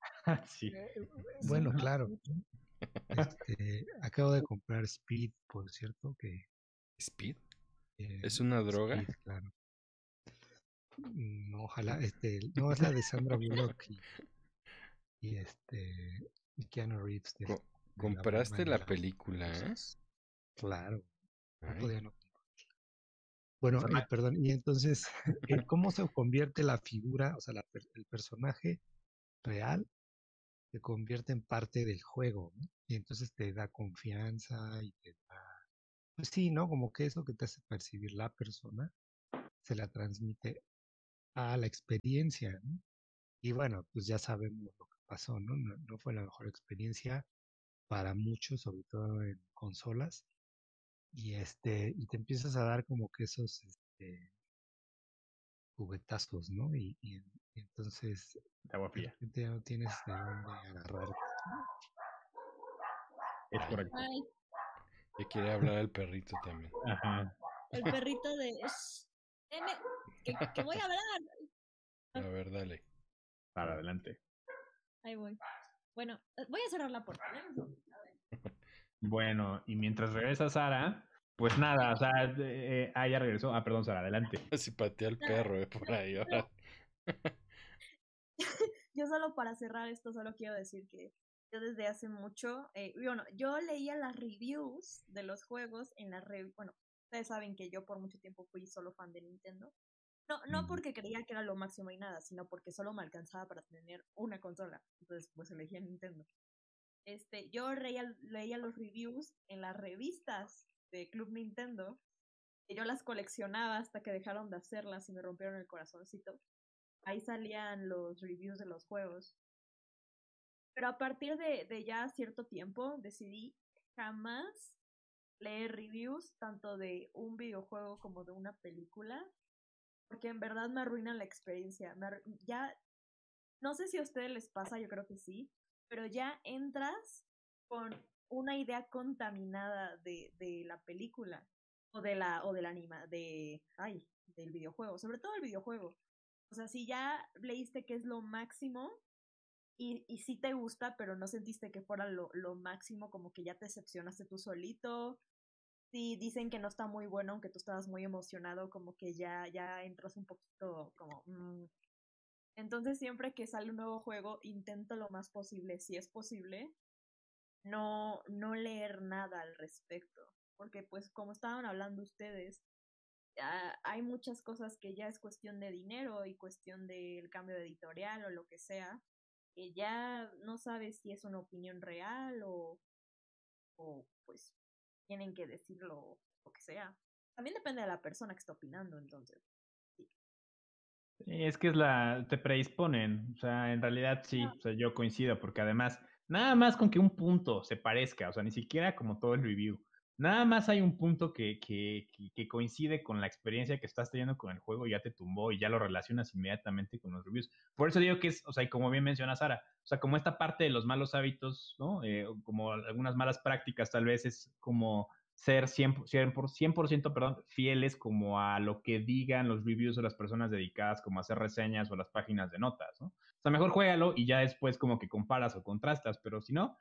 sí. Eh, bueno, claro. Este, acabo de comprar Speed, por cierto, que... ¿Speed? Eh, ¿Es una droga? claro. No, ojalá, este, no es la de Sandra Bullock y, este, y Keanu Reeves. ¿Compraste la, película, eh? Claro. No podía no bueno, eh, perdón, y entonces, eh, ¿cómo se convierte la figura, o sea, la, el personaje real se convierte en parte del juego. Y entonces te da confianza y te da, pues sí, ¿no? Como que eso que te hace percibir la persona se la transmite a la experiencia, ¿no? Y bueno, pues ya sabemos lo que pasó, ¿no? No, no fue la mejor experiencia para muchos, sobre todo en consolas. Y este, y te empiezas a dar como que esos este, juguetazos, ¿no? Y, y, entonces agua fría. ya no tienes de dónde agarrar. Es correcto. Y quiere hablar el perrito también. Ajá. El perrito de que, que voy a hablar. A ver, dale. Para adelante. Ahí voy. Bueno, eh, voy a cerrar la puerta. Bueno, y mientras regresa Sara, pues nada, o sea, eh, ah, ya regresó. Ah, perdón, Sara, adelante. Si patea el perro eh, por ahí ahora. yo solo para cerrar esto, solo quiero decir que yo desde hace mucho, eh, bueno, yo leía las reviews de los juegos en la review, bueno, ustedes saben que yo por mucho tiempo fui solo fan de Nintendo. No, no porque creía que era lo máximo y nada, sino porque solo me alcanzaba para tener una consola. Entonces, pues elegí a Nintendo. Este, yo leía, leía los reviews en las revistas de Club Nintendo. Y yo las coleccionaba hasta que dejaron de hacerlas y me rompieron el corazoncito. Ahí salían los reviews de los juegos. Pero a partir de, ya cierto tiempo decidí jamás leer reviews tanto de un videojuego como de una película. Porque en verdad me arruinan la experiencia. ya, no sé si a ustedes les pasa, yo creo que sí, pero ya entras con una idea contaminada de, de la película o de la o del anima de ay del videojuego, sobre todo el videojuego. O sea, si ya leíste que es lo máximo y, y sí te gusta, pero no sentiste que fuera lo, lo máximo, como que ya te decepcionaste tú solito. Si dicen que no está muy bueno, aunque tú estabas muy emocionado, como que ya, ya entras un poquito como... Mm. Entonces siempre que sale un nuevo juego, intento lo más posible, si es posible, no, no leer nada al respecto. Porque pues como estaban hablando ustedes, hay muchas cosas que ya es cuestión de dinero y cuestión del cambio de editorial o lo que sea, que ya no sabes si es una opinión real o, o pues tienen que decirlo lo que sea. También depende de la persona que está opinando, entonces. Es que es la, te predisponen, o sea, en realidad sí, o sea, yo coincido, porque además, nada más con que un punto se parezca, o sea, ni siquiera como todo el review, Nada más hay un punto que, que, coincide con la experiencia que estás teniendo con el juego y ya te tumbó y ya lo relacionas inmediatamente con los reviews. Por eso digo que es, o sea, y como bien menciona Sara, o sea, como esta parte de los malos hábitos, ¿no? Eh, como algunas malas prácticas, tal vez es como ser 100%, 100%, perdón, fieles como a lo que digan los reviews o las personas dedicadas como a hacer reseñas o las páginas de notas, ¿no? O sea, mejor juégalo y ya después como que comparas o contrastas, pero si no,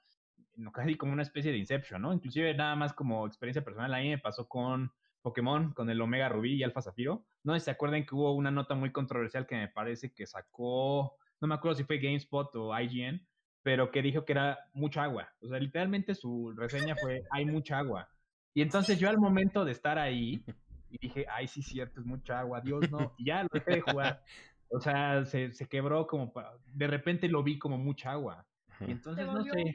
casi como una especie de Inception, ¿no? Inclusive nada más como experiencia personal, a mí me pasó con Pokémon, con el Omega Rubí y Alpha Zafiro. No sé si se acuerdan que hubo una nota muy controversial que me parece que sacó, no me acuerdo si fue GameSpot o IGN, pero que dijo que era mucha agua. O sea, literalmente su reseña fue, hay mucha agua. Y entonces yo al momento de estar ahí, y dije, ay, sí, cierto, es mucha agua, Dios no, y ya lo dejé de jugar. O sea, se, se quebró como, de repente lo vi como mucha agua. Y entonces, no sé.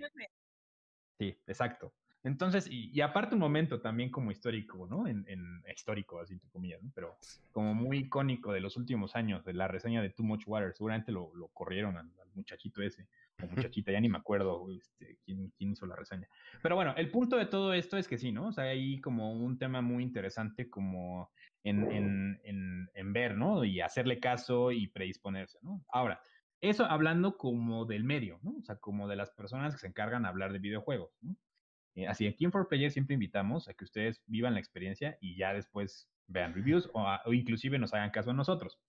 Sí, exacto. Entonces, y, aparte un momento también como histórico, ¿no? En, en histórico, así entre comillas, ¿no? Pero como muy icónico de los últimos años, de la reseña de Too Much Water. Seguramente lo, lo corrieron al, muchachito ese, o muchachita, ya ni me acuerdo este, quién, quién, hizo la reseña. Pero bueno, el punto de todo esto es que sí, ¿no? O sea, hay como un tema muy interesante como en, en, en ver, ¿no? Y hacerle caso y predisponerse, ¿no? Ahora, eso hablando como del medio, ¿no? O sea, como de las personas que se encargan de hablar de videojuegos, ¿no? Eh, así, aquí en For Player siempre invitamos a que ustedes vivan la experiencia y ya después vean reviews o, o, inclusive nos hagan caso a nosotros.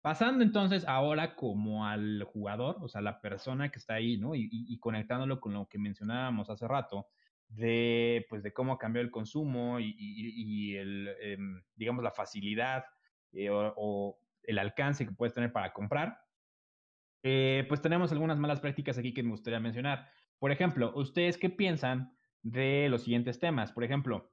Pasando entonces ahora como al jugador, o sea, la persona que está ahí, ¿no? Y, y, y conectándolo con lo que mencionábamos hace rato, de, pues, de cómo cambió el consumo y, y el, eh, digamos, la facilidad eh, o, o, el alcance que puedes tener para comprar eh, pues tenemos algunas malas prácticas aquí que me gustaría mencionar. Por ejemplo, ¿ustedes qué piensan de los siguientes temas? Por ejemplo,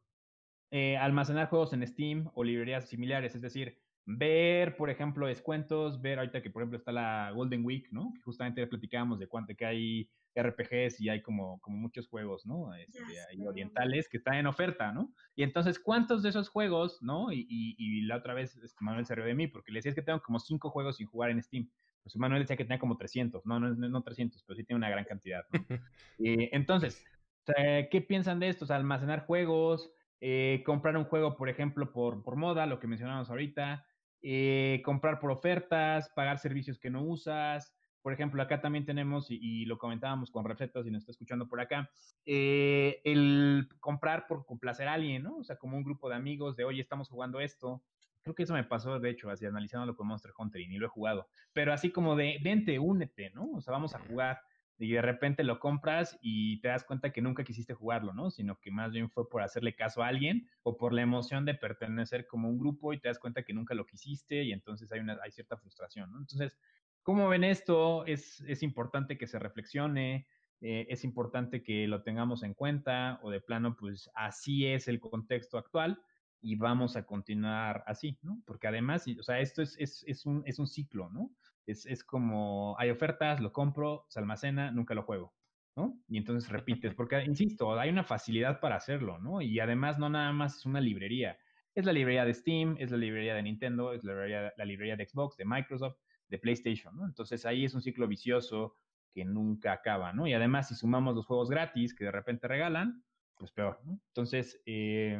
eh, almacenar juegos en Steam o librerías similares, es decir, ver, por ejemplo, descuentos, ver ahorita que, por ejemplo, está la Golden Week, ¿no? Que justamente platicábamos de cuánto que hay RPGs y hay como, como muchos juegos, ¿no? Este, hay orientales que están en oferta, ¿no? Y entonces, ¿cuántos de esos juegos, ¿no? Y, y, y la otra vez este, Manuel se rió de mí porque le decía es que tengo como cinco juegos sin jugar en Steam. Pues Manuel decía que tenía como 300, no, no, no 300, pero sí tiene una gran cantidad. ¿no? eh, entonces, ¿qué piensan de esto? O sea, almacenar juegos, eh, comprar un juego, por ejemplo, por, por moda, lo que mencionamos ahorita, eh, comprar por ofertas, pagar servicios que no usas. Por ejemplo, acá también tenemos, y, y lo comentábamos con recetas y nos está escuchando por acá, eh, el comprar por complacer a alguien, ¿no? O sea, como un grupo de amigos de, oye, estamos jugando esto, Creo que eso me pasó, de hecho, así analizándolo con Monster Hunter y ni lo he jugado. Pero así como de, vente, únete, ¿no? O sea, vamos a jugar. Y de repente lo compras y te das cuenta que nunca quisiste jugarlo, ¿no? Sino que más bien fue por hacerle caso a alguien o por la emoción de pertenecer como un grupo y te das cuenta que nunca lo quisiste y entonces hay, una, hay cierta frustración, ¿no? Entonces, ¿cómo ven esto? Es, es importante que se reflexione, eh, es importante que lo tengamos en cuenta o de plano, pues así es el contexto actual y vamos a continuar así, ¿no? Porque además, o sea, esto es, es, es, un, es un ciclo, ¿no? Es, es como hay ofertas, lo compro, se almacena, nunca lo juego, ¿no? Y entonces repites, porque, insisto, hay una facilidad para hacerlo, ¿no? Y además no nada más es una librería, es la librería de Steam, es la librería de Nintendo, es la librería, la librería de Xbox, de Microsoft, de PlayStation, ¿no? Entonces ahí es un ciclo vicioso que nunca acaba, ¿no? Y además si sumamos los juegos gratis que de repente regalan, pues peor, ¿no? Entonces, eh,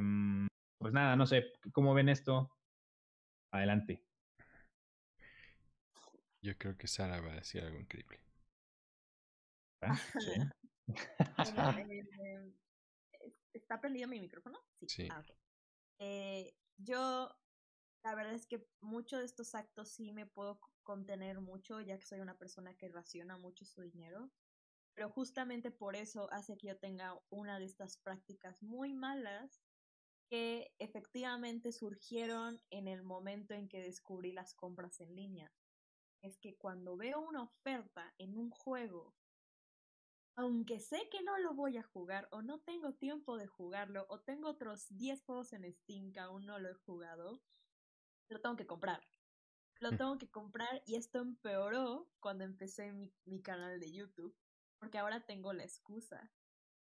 pues nada, no sé, ¿cómo ven esto? Adelante. Yo creo que Sara va a decir algo increíble. ¿Ah? ¿Sí? eh, ¿Está prendido mi micrófono? Sí. Ah, okay. eh, yo la verdad es que muchos de estos actos sí me puedo contener mucho, ya que soy una persona que raciona mucho su dinero. Pero justamente por eso hace que yo tenga una de estas prácticas muy malas que efectivamente surgieron en el momento en que descubrí las compras en línea. Es que cuando veo una oferta en un juego, aunque sé que no lo voy a jugar o no tengo tiempo de jugarlo o tengo otros 10 juegos en Steam que aún no lo he jugado, lo tengo que comprar. Lo mm. tengo que comprar y esto empeoró cuando empecé mi, mi canal de YouTube, porque ahora tengo la excusa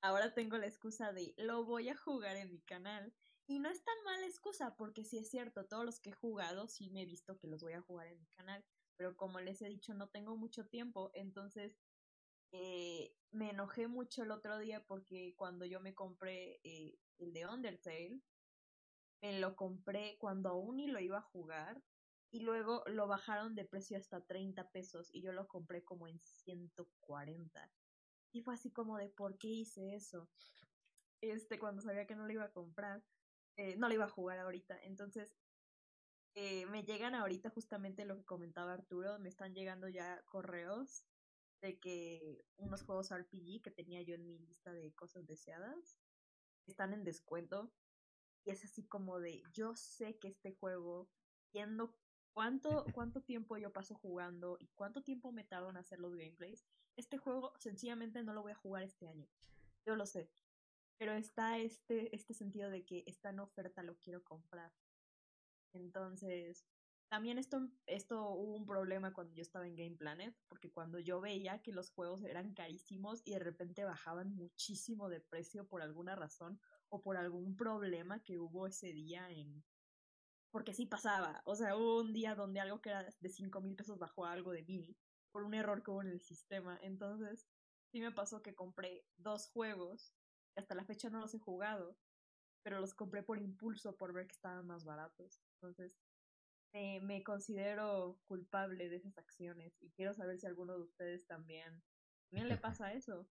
ahora tengo la excusa de lo voy a jugar en mi canal. Y no es tan mala excusa, porque sí es cierto, todos los que he jugado sí me he visto que los voy a jugar en mi canal. Pero como les he dicho, no tengo mucho tiempo. Entonces eh, me enojé mucho el otro día porque cuando yo me compré eh, el de Undertale, me lo compré cuando aún ni lo iba a jugar. Y luego lo bajaron de precio hasta 30 pesos y yo lo compré como en 140. Y fue así como de, ¿por qué hice eso? Este, cuando sabía que no lo iba a comprar, eh, no lo iba a jugar ahorita. Entonces, eh, me llegan ahorita justamente lo que comentaba Arturo, me están llegando ya correos de que unos juegos RPG que tenía yo en mi lista de cosas deseadas están en descuento. Y es así como de, yo sé que este juego, viendo cuánto, cuánto tiempo yo paso jugando y cuánto tiempo me tardo en hacer los gameplays, este juego sencillamente no lo voy a jugar este año. Yo lo sé. Pero está este, este sentido de que está en oferta, lo quiero comprar. Entonces, también esto, esto hubo un problema cuando yo estaba en Game Planet, porque cuando yo veía que los juegos eran carísimos y de repente bajaban muchísimo de precio por alguna razón o por algún problema que hubo ese día en... Porque sí pasaba, o sea, hubo un día donde algo que era de cinco mil pesos bajó a algo de mil por un error que hubo en el sistema. Entonces, sí me pasó que compré dos juegos, hasta la fecha no los he jugado, pero los compré por impulso por ver que estaban más baratos. Entonces, me considero culpable de esas acciones y quiero saber si alguno de ustedes también, también le pasa eso.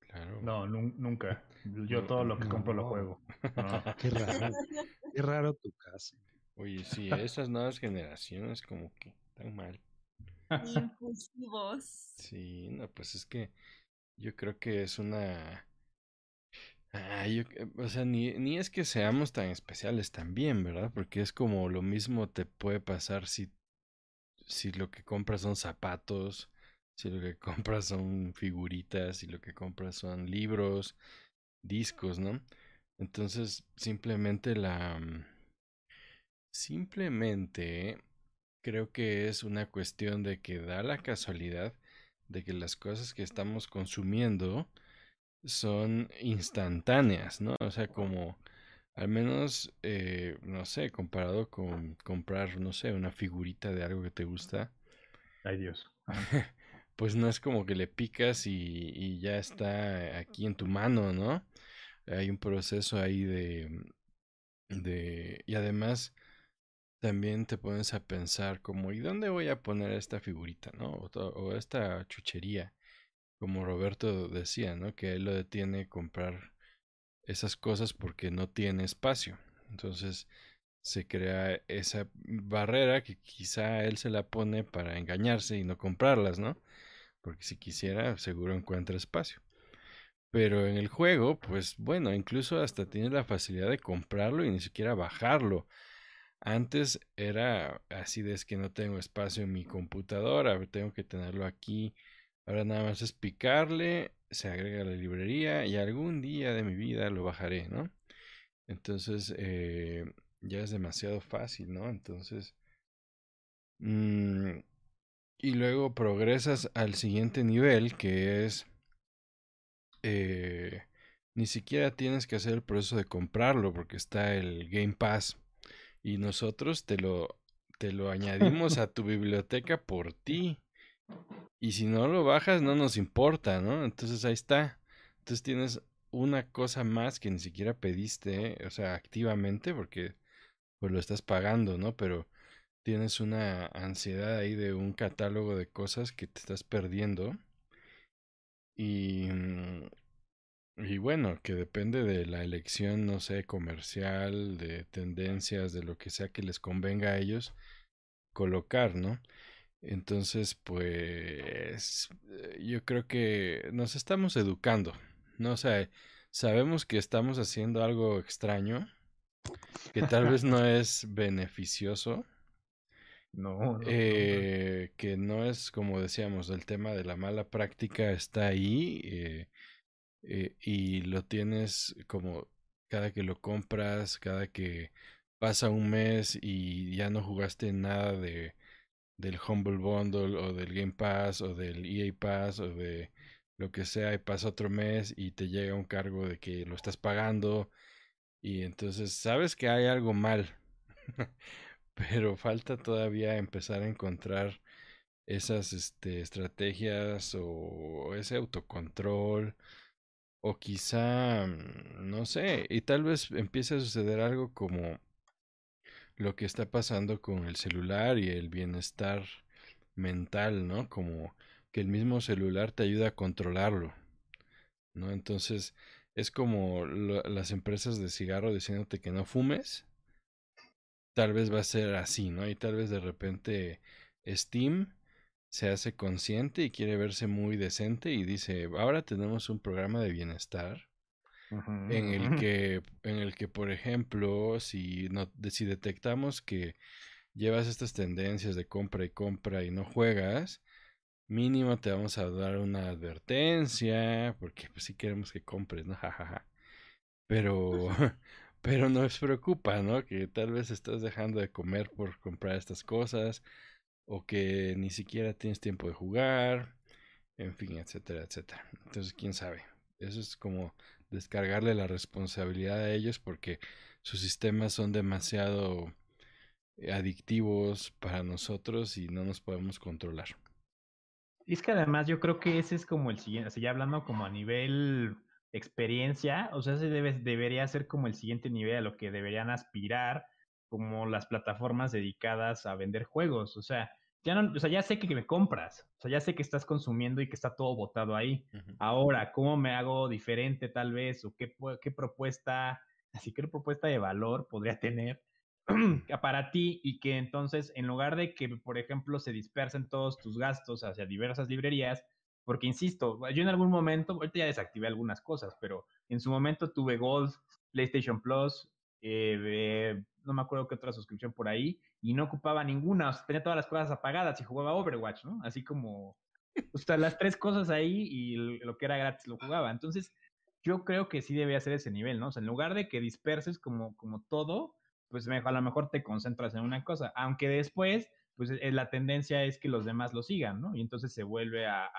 Claro. No, nunca. Yo todo lo que compro lo juego. Qué raro. Qué raro tu caso. Oye, sí, esas nuevas generaciones como que están mal. Impulsivos. Sí, no, pues es que yo creo que es una... Ah, yo, o sea, ni, ni es que seamos tan especiales también, ¿verdad? Porque es como lo mismo te puede pasar si, si lo que compras son zapatos, si lo que compras son figuritas, si lo que compras son libros, discos, ¿no? Entonces, simplemente la... Mm, simplemente creo que es una cuestión de que da la casualidad de que las cosas que estamos consumiendo son instantáneas, ¿no? O sea, como al menos, eh, no sé, comparado con comprar, no sé, una figurita de algo que te gusta. Ay Dios. pues no es como que le picas y, y ya está aquí en tu mano, ¿no? Hay un proceso ahí de, de y además también te pones a pensar como, ¿y dónde voy a poner esta figurita, no? O, esta chuchería, como Roberto decía, ¿no? Que él lo detiene comprar esas cosas porque no tiene espacio. Entonces se crea esa barrera que quizá él se la pone para engañarse y no comprarlas, ¿no? Porque si quisiera, seguro encuentra espacio. Pero en el juego, pues bueno, incluso hasta tiene la facilidad de comprarlo y ni siquiera bajarlo antes era así de es que no tengo espacio en mi computadora, tengo que tenerlo aquí. Ahora nada más es picarle, se agrega a la librería y algún día de mi vida lo bajaré, ¿no? Entonces eh, ya es demasiado fácil, ¿no? Entonces... Mm, y luego progresas al siguiente nivel que es... Eh, ni siquiera tienes que hacer el proceso de comprarlo porque está el Game Pass y nosotros te lo, te lo añadimos a tu biblioteca por ti. Y si no lo bajas, no nos importa, ¿no? Entonces ahí está. Entonces tienes una cosa más que ni siquiera pediste, o sea, activamente, porque pues lo estás pagando, ¿no? Pero tienes una ansiedad ahí de un catálogo de cosas que te estás perdiendo. Y, mm, Y bueno, que depende de la elección, no sé, comercial, de tendencias, de lo que sea que les convenga a ellos colocar, ¿no? Entonces, pues eh, yo creo que nos estamos educando, ¿no? O sea, sabemos que estamos haciendo algo extraño, que tal vez no es beneficioso. No, eh, que no es como decíamos, el tema de la mala práctica está ahí eh, eh, y lo tienes como cada que lo compras, cada que pasa un mes y ya no jugaste nada de del Humble Bundle o del Game Pass o del EA Pass o de lo que sea y pasa otro mes y te llega un cargo de que lo estás pagando y entonces sabes que hay algo mal pero falta todavía empezar a encontrar esas este, estrategias o ese autocontrol o quizá mm, no sé y tal vez empiece a suceder algo como lo que está pasando con el celular y el bienestar mental, ¿no? Como que el mismo celular te ayuda a controlarlo, ¿no? Entonces es como las empresas de cigarro diciéndote que no fumes, tal vez va a ser así, ¿no? Y tal vez de repente Steam se hace consciente y quiere verse muy decente y dice, ahora tenemos un programa de bienestar en el que, en el que, por ejemplo, si, no, si detectamos que llevas estas tendencias de compra y compra y no juegas, mínimo te vamos a dar una advertencia, porque pues sí queremos que compres, ¿no? Jajaja. Pero, pero nos preocupa, ¿no? Que tal vez estás dejando de comer por comprar estas cosas, o que ni siquiera tienes tiempo de jugar, en fin, etcétera, etcétera. Entonces, quién sabe. Eso es como descargarle la responsabilidad a ellos porque sus sistemas son demasiado eh, adictivos para nosotros y no nos podemos controlar. Es que además yo creo que ese es como el siguiente, o ya hablando como a nivel experiencia, o sea, ese debe, debería ser como el siguiente nivel a lo que deberían aspirar como las plataformas dedicadas a vender juegos, o sea, ya no, o sea, ya sé que me compras, o sea, ya sé que estás consumiendo y que está todo botado ahí. Ahora, ¿cómo me hago diferente tal vez? ¿O qué, qué propuesta, así que propuesta de valor podría tener para ti y que entonces, en lugar de que, por ejemplo, se dispersen todos tus gastos hacia diversas librerías, porque insisto, yo en algún momento, ahorita ya desactivé algunas cosas, pero en su momento tuve Gold, PlayStation Plus, eh, no me acuerdo qué otra suscripción por ahí, y no ocupaba ninguna, o sea, tenía todas las cosas apagadas y jugaba Overwatch, ¿no? Así como, o sea, las tres cosas ahí y lo que era gratis lo jugaba. Entonces, yo creo que sí debe ser ese nivel, ¿no? O sea, en lugar de que disperses como, como todo, pues a lo mejor te concentras en una cosa, aunque después, pues eh, la tendencia es que los demás lo sigan, ¿no? Y entonces se vuelve a,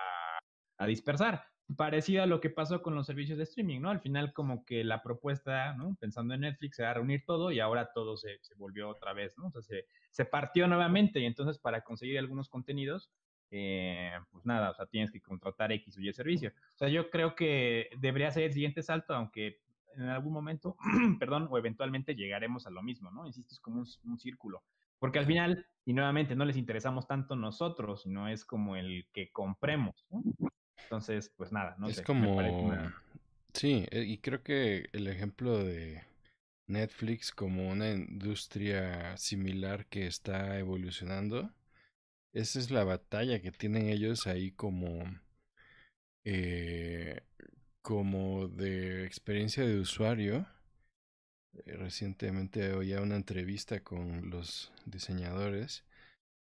a dispersar parecido a lo que pasó con los servicios de streaming, ¿no? Al final como que la propuesta, ¿no? Pensando en Netflix, era reunir todo y ahora todo se, volvió otra vez, ¿no? O sea, se, se, partió nuevamente y entonces para conseguir algunos contenidos, eh, pues nada, o sea, tienes que contratar X o Y servicio. O sea, yo creo que debería ser el siguiente salto, aunque en algún momento, perdón, o eventualmente llegaremos a lo mismo, ¿no? Insisto, es como un, un círculo. Porque al final, y nuevamente, no les interesamos tanto nosotros, sino es como el que compremos, ¿no? Entonces, pues nada, no es como... Sí, eh, y creo que el ejemplo de Netflix como una industria similar que está evolucionando, esa es la batalla que tienen ellos ahí como... Eh, como de experiencia de usuario. Eh, recientemente oía una entrevista con los diseñadores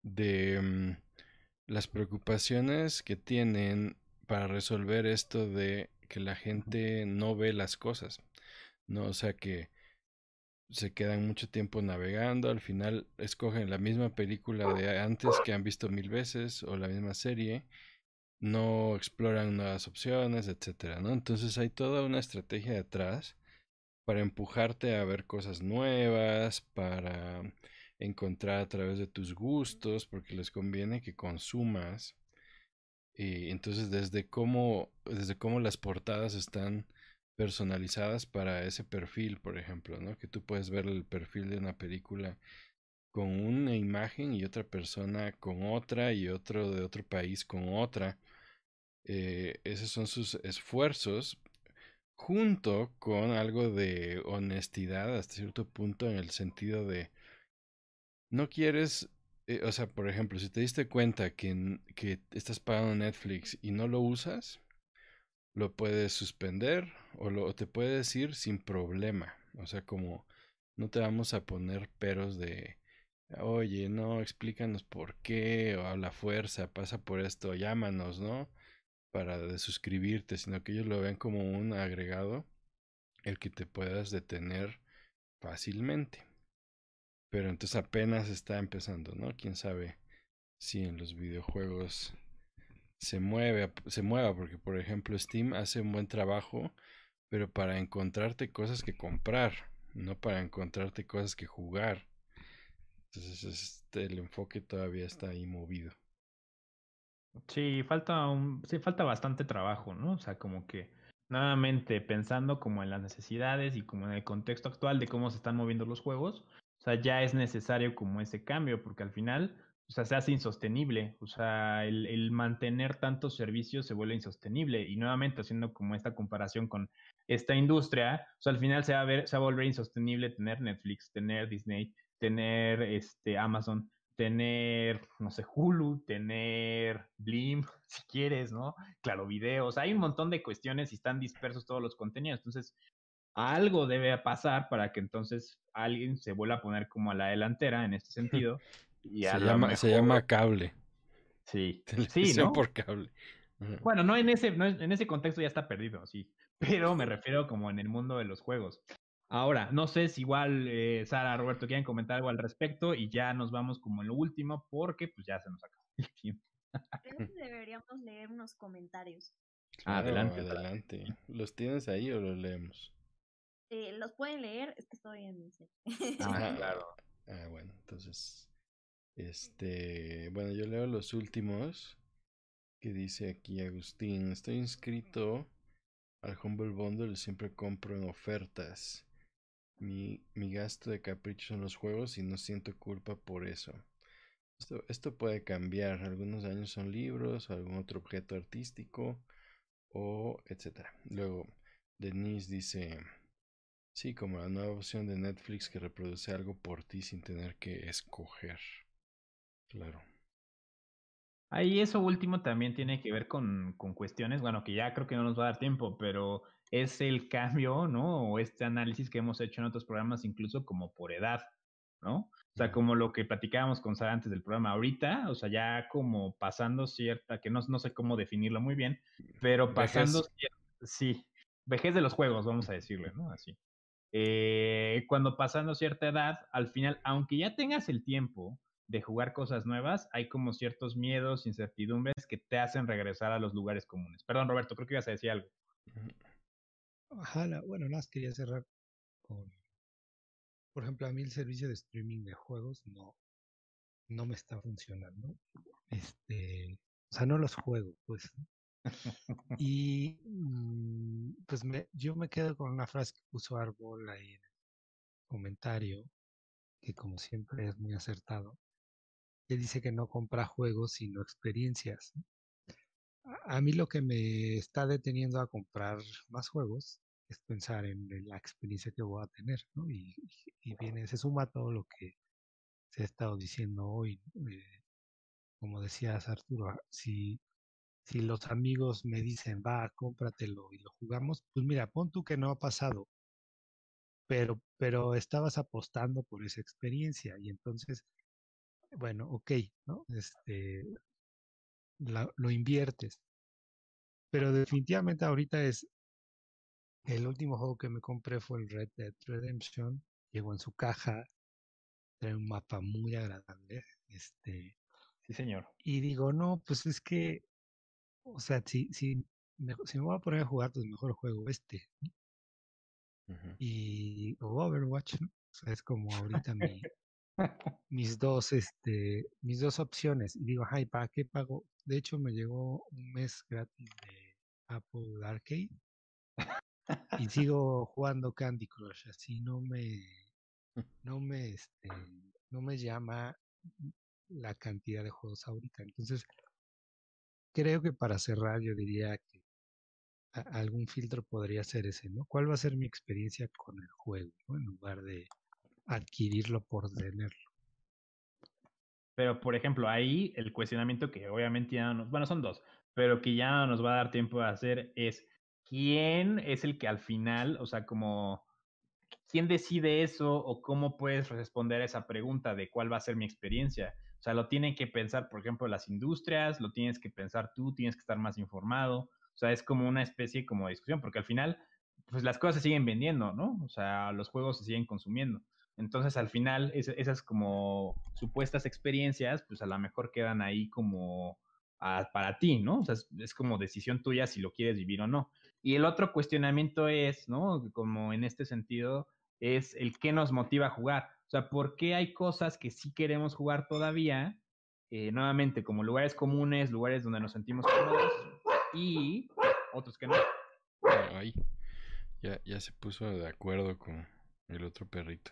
de mm, las preocupaciones que tienen para resolver esto de que la gente no ve las cosas, ¿no? O sea que se quedan mucho tiempo navegando, al final escogen la misma película de antes que han visto mil veces o la misma serie, no exploran nuevas opciones, etcétera, ¿no? Entonces hay toda una estrategia detrás para empujarte a ver cosas nuevas, para encontrar a través de tus gustos, porque les conviene que consumas y entonces desde cómo, desde cómo las portadas están personalizadas para ese perfil, por ejemplo, ¿no? Que tú puedes ver el perfil de una película con una imagen y otra persona con otra y otro de otro país con otra. Eh, esos son sus esfuerzos junto con algo de honestidad hasta cierto punto en el sentido de no quieres, eh, o sea, por ejemplo, si te diste cuenta que, que estás pagando Netflix y no lo usas, lo puedes suspender o, lo, te puedes ir sin problema. O sea, como no te vamos a poner peros de, oye, no, explícanos por qué, o a la fuerza, pasa por esto, llámanos, ¿no? para suscribirte, sino que ellos lo ven como un agregado el que te puedas detener fácilmente. Pero entonces apenas está empezando, ¿no? Quién sabe si en los videojuegos se mueve, se mueva, porque por ejemplo Steam hace un buen trabajo, pero para encontrarte cosas que comprar, no para encontrarte cosas que jugar. Entonces este, el enfoque todavía está ahí movido. Sí, falta un, sí, falta bastante trabajo, ¿no? O sea, como que nuevamente pensando como en las necesidades y como en el contexto actual de cómo se están moviendo los juegos, o sea, ya es necesario como ese cambio, porque al final, o sea, se hace insostenible, o sea, el, mantener tantos servicios se vuelve insostenible y nuevamente haciendo como esta comparación con esta industria, o sea, al final se va a ver, se va a volver insostenible tener Netflix, tener Disney, tener este Amazon, tener, no sé, Hulu, tener Blim, si quieres, ¿no? Claro, videos, hay un montón de cuestiones y están dispersos todos los contenidos, entonces algo debe pasar para que entonces alguien se vuelva a poner como a la delantera en este sentido. Y se, llama, se llama cable. Sí, sí, ¿no? por cable. Bueno, no en ese, no en ese contexto ya está perdido, sí. Pero me refiero como en el mundo de los juegos. Ahora, no sé si igual eh, Sara, Roberto quieren comentar algo al respecto y ya nos vamos como en lo último porque pues ya se nos acabó el tiempo. Creo que deberíamos leer unos comentarios. adelante, adelante. ¿Los tienes ahí o los leemos? Eh, los pueden leer, es que estoy en Ah, claro. Ah, bueno, entonces, este, bueno, yo leo los últimos que dice aquí Agustín. Estoy inscrito al Humble Bundle y siempre compro en ofertas. Mi, mi gasto de capricho son los juegos y no siento culpa por eso. Esto, esto puede cambiar. Algunos años son libros, algún otro objeto artístico o etcétera. Luego, Denise dice, sí, como la nueva opción de Netflix que reproduce algo por ti sin tener que escoger. Claro. Ahí eso último también tiene que ver con, con cuestiones, bueno, que ya creo que no nos va a dar tiempo, pero es el cambio, ¿no? O este análisis que hemos hecho en otros programas, incluso como por edad, ¿no? O sea, como lo que platicábamos con Sara antes del programa ahorita, o sea, ya como pasando cierta, que no, no sé cómo definirlo muy bien, pero pasando, sí, vejez de los juegos, vamos a decirle, ¿no? Así. Eh, cuando pasando cierta edad, al final, aunque ya tengas el tiempo de jugar cosas nuevas, hay como ciertos miedos, incertidumbres que te hacen regresar a los lugares comunes. Perdón, Roberto, creo que ibas a decir algo. Ojalá, bueno, más quería cerrar con, por ejemplo, a mí el servicio de streaming de juegos no, no me está funcionando. Este, o sea, no los juego, pues. Y mm, pues me, yo me quedo con una frase que puso Arbol ahí en el comentario, que como siempre es muy acertado, que dice que no compra juegos sino experiencias a mí lo que me está deteniendo a comprar más juegos es pensar en la experiencia que voy a tener, ¿no? Y, viene, se suma todo lo que se ha estado diciendo hoy. Eh, como decías Arturo, ah, si, si los amigos me dicen, va, cómpratelo y lo jugamos, pues mira, pon tú que no ha pasado, pero, pero estabas apostando por esa experiencia y entonces, bueno, ok, ¿no? Este, lo inviertes. Pero definitivamente ahorita es el último juego que me compré fue el Red Dead Redemption. Llegó en su caja, trae un mapa muy agradable. Este, sí, señor. Y digo, no, pues es que, o sea, si, si, me, si me voy a poner a jugar, pues mejor juego este. Y o Overwatch, ¿no? O sea, es como ahorita mi, mis dos, este, mis dos opciones. Y digo, ay, ¿para qué pago? De hecho, me llegó un mes gratis de Apple Arcade y sigo jugando Candy Crush. Así no me, no me, este, no me llama la cantidad de juegos ahorita. Entonces, creo que para cerrar, yo diría que algún filtro podría ser ese, ¿no? ¿Cuál va a ser mi experiencia con el juego, en lugar de adquirirlo por tenerlo? Pero, por ejemplo, ahí el cuestionamiento que obviamente ya no nos, bueno, son dos, pero que ya no nos va a dar tiempo de hacer es quién es el que al final, o sea, como, quién decide eso o cómo puedes responder a esa pregunta de cuál va a ser mi experiencia. O sea, lo tienen que pensar, por ejemplo, las industrias, lo tienes que pensar tú, tienes que estar más informado. O sea, es como una especie como de discusión, porque al final, pues las cosas se siguen vendiendo, ¿no? O sea, los juegos se siguen consumiendo. Entonces, al final, esas como supuestas experiencias, pues a lo mejor quedan ahí como para ti, ¿no? O sea, es, como decisión tuya si lo quieres vivir o no. Y el otro cuestionamiento es, ¿no? Como en este sentido, es el qué nos motiva a jugar. O sea, ¿por qué hay cosas que sí queremos jugar todavía? Eh, nuevamente, como lugares comunes, lugares donde nos sentimos cómodos y otros que no. Ay, ya, ya se puso de acuerdo con el otro perrito.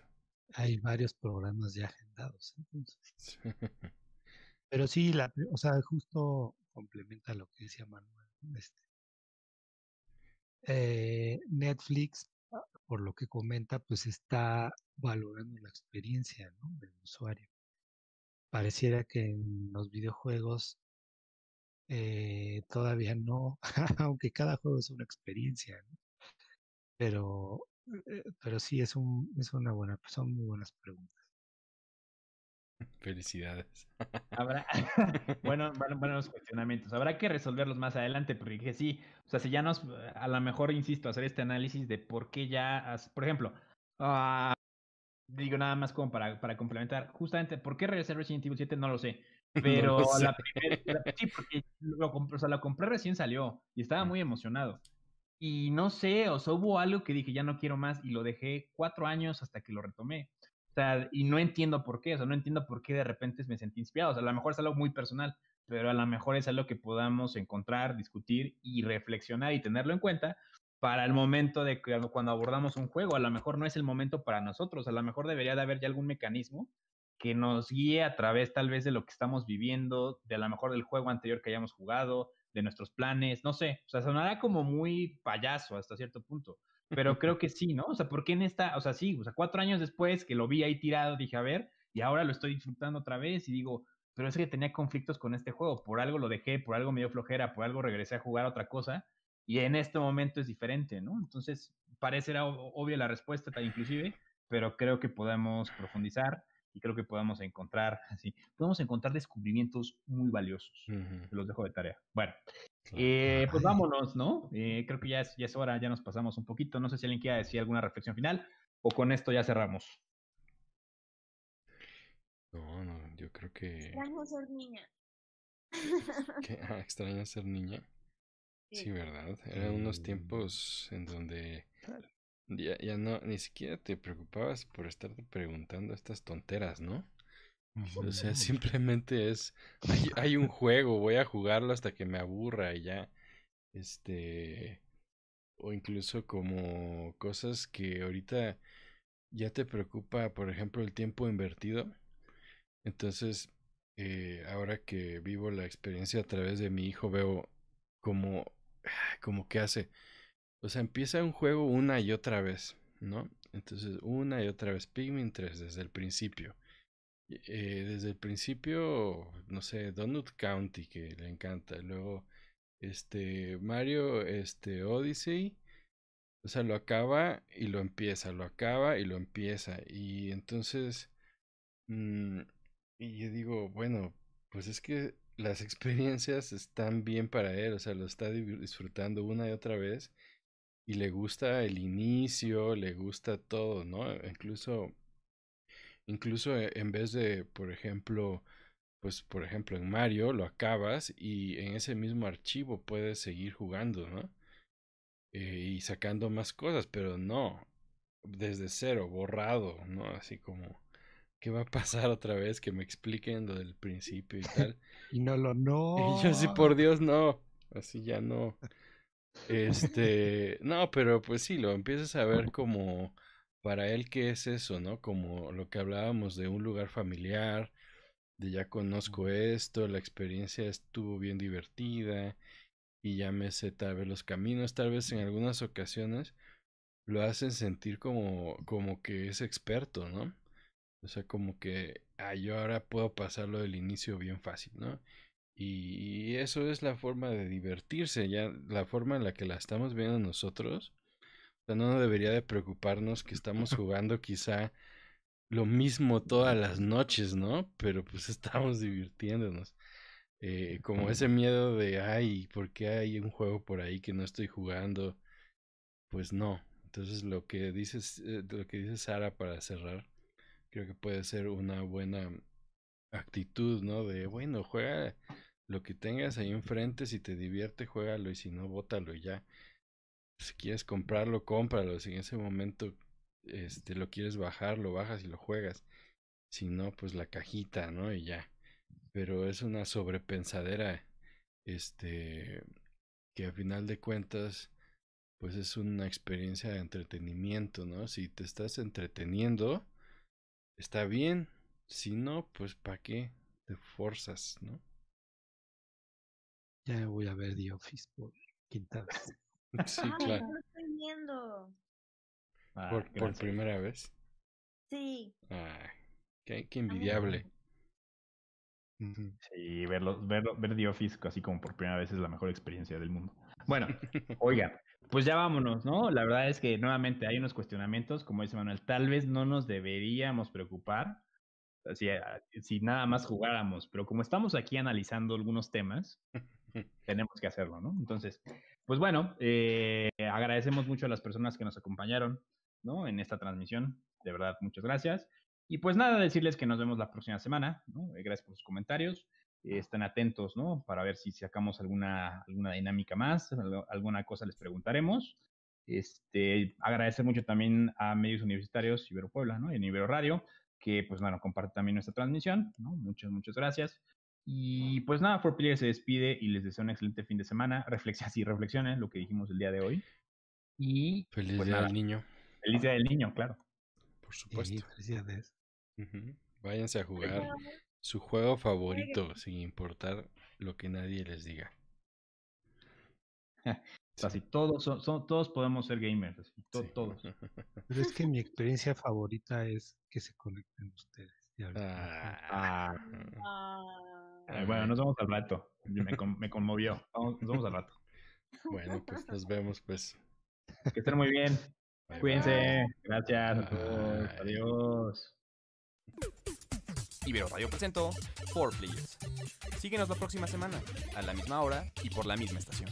Hay varios programas ya agendados, entonces. Pero sí, la, o sea, justo complementa lo que decía Manuel. Este, eh, Netflix, por lo que comenta, pues está valorando la experiencia del usuario. Pareciera que en los videojuegos eh, todavía no, aunque cada juego es una experiencia, pero eh, pero sí, es, un, es una buena, son muy buenas preguntas. Felicidades. Habrá, bueno, buenos cuestionamientos. Habrá que resolverlos más adelante, porque sí, o sea, si ya nos, a lo mejor, insisto, hacer este análisis de por qué ya, por ejemplo, uh, digo nada más como para, para complementar, justamente, ¿por qué regresé Resident Evil 7? No lo sé. Pero la primera, sí, porque lo, o sea, lo compré recién salió y estaba muy emocionado. Y no sé, o sea, hubo algo que dije, ya no quiero más y lo dejé cuatro años hasta que lo retomé. Y no entiendo por qué, o sea, no entiendo por qué de repente me sentí inspirado. O sea, a lo mejor es algo muy personal, pero a lo mejor es algo que podamos encontrar, discutir y reflexionar y tenerlo en cuenta para el momento de cuando abordamos un juego. A lo mejor no es el momento para nosotros, a lo mejor debería de haber ya algún mecanismo que nos guíe a través tal vez de lo que estamos viviendo, de a lo mejor del juego anterior que hayamos jugado, de nuestros planes, no sé, o sea, sonará como muy payaso hasta cierto punto, pero creo que sí, ¿no? O sea, ¿por qué en esta, o sea, sí, o sea, cuatro años después que lo vi ahí tirado, dije, a ver, y ahora lo estoy disfrutando otra vez y digo, pero es que tenía conflictos con este juego, por algo lo dejé, por algo me dio flojera, por algo regresé a jugar otra cosa, y en este momento es diferente, ¿no? Entonces, parece obvia la respuesta, inclusive, pero creo que podemos profundizar y creo que podamos encontrar, así, podemos encontrar descubrimientos muy valiosos. Los dejo de tarea. Bueno, eh, pues vámonos, ¿no? Eh, creo que ya es, ya es hora, ya nos pasamos un poquito. No sé si alguien quiera decir alguna reflexión final o con esto ya cerramos. No, no, yo creo que. Extraño ser niña. Ah, extraño ser niña. Sí, ¿verdad? Eran unos tiempos en donde ya, ya no, ni siquiera te preocupabas por estarte preguntando estas tonteras, ¿no? O sea, simplemente es, hay, hay, un juego, voy a jugarlo hasta que me aburra y ya, este, o incluso como cosas que ahorita ya te preocupa, por ejemplo, el tiempo invertido. Entonces, eh, ahora que vivo la experiencia a través de mi hijo, veo como, como que hace, o sea, empieza un juego una y otra vez, ¿no? Entonces, una y otra vez, Pikmin 3 desde el principio. Eh, desde el principio, no sé, Donut County, que le encanta. Luego, este, Mario, este, Odyssey. O sea, lo acaba y lo empieza, lo acaba y lo empieza. Y entonces, mmm, y yo digo, bueno, pues es que las experiencias están bien para él, o sea, lo está disfrutando una y otra vez y le gusta el inicio, le gusta todo, ¿no? Incluso, incluso e, en vez de, por ejemplo, pues por ejemplo en Mario lo acabas y en ese mismo archivo puedes seguir jugando, ¿no? Eh, y sacando más cosas, pero no, desde cero, borrado, ¿no? Así como, ¿qué va a pasar otra vez? Que me expliquen lo del principio y tal. y no lo no. Y yo sí, por Dios, no. Así ya no. Este, no, pero pues sí, lo empiezas a ver como para él qué es eso, ¿no? Como lo que hablábamos de un lugar familiar, de ya conozco esto, la experiencia estuvo bien divertida y llámese tal vez los caminos, tal vez en algunas ocasiones lo hacen sentir como, como que es experto, ¿no? O sea, como que, ah, yo ahora puedo pasarlo del inicio bien fácil, ¿no? Y eso es la forma de divertirse, ya la forma en la que la estamos viendo nosotros. O sea, no debería de preocuparnos que estamos jugando quizá lo mismo todas las noches, ¿no? Pero pues estamos divirtiéndonos. Eh, como ese miedo de, ay, ¿por qué hay un juego por ahí que no estoy jugando? Pues no. Entonces lo que dices, eh, lo que dice Sara para cerrar, creo que puede ser una buena actitud, ¿no? De, bueno, juega lo que tengas ahí enfrente, si te divierte, juégalo y si no, bótalo y ya. Si quieres comprarlo, cómpralo. Si en ese momento este, lo quieres bajar, lo bajas y lo juegas. Si no, pues la cajita, ¿no? Y ya. Pero es una sobrepensadera, este, que a final de cuentas, pues es una experiencia de entretenimiento, ¿no? Si te estás entreteniendo, está bien. Si no, pues ¿para qué te forzas, no? Ya voy a ver The Office por quinta vez. Sí, claro. Lo estoy viendo. Ah, por, primera vez. Sí. Ay, qué, qué envidiable. Sí, verlo, verlo, ver The Office así como por primera vez es la mejor experiencia del mundo. Bueno, oiga, pues ya vámonos, ¿no? La verdad es que nuevamente hay unos cuestionamientos, como dice Manuel, tal vez no nos deberíamos preocupar si, ah, si nada más jugáramos, pero como estamos aquí analizando algunos temas, tenemos que hacerlo, ¿no? Entonces, pues bueno, eh, agradecemos mucho a las personas que nos acompañaron, ¿no? En esta transmisión, de verdad, muchas gracias. Y pues nada, decirles que nos vemos la próxima semana, ¿no? Eh, Gracias por sus comentarios. Eh, estén atentos, ¿no? Para ver si sacamos alguna, alguna dinámica más, alguna cosa les preguntaremos. Este, agradecer mucho también a medios universitarios Ibero Puebla, ¿no? Y en Ibero Radio, que pues bueno, comparte también nuestra transmisión, ¿no? Muchas, muchas gracias. Y pues nada, For Player se despide y les deseo un excelente fin de semana. Reflexionen, sí, reflexionen lo que dijimos el día de hoy. Y Feliz pues día nada, del niño, feliz día del niño, claro. por Sí, supuesto. felicidades. Ujú. Váyanse a jugar su juego favorito sin importar lo que nadie les diga. Así, todos, son, son- todos podemos ser gamers, así, to- Sí. todos. Pero es que mi experiencia favorita es que se conecten ustedes. Ah, Ah, Ah. Eh, bueno, nos vemos al rato. Me, con- me conmovió. Vamos- nos vemos al rato. bueno, pues nos vemos, pues. Que estén muy bien. Bye, Cuídense. bye. Gracias. Bye. Adiós. Ibero Radio presentó 4 Players. Síguenos la próxima semana, a la misma hora y por la misma estación.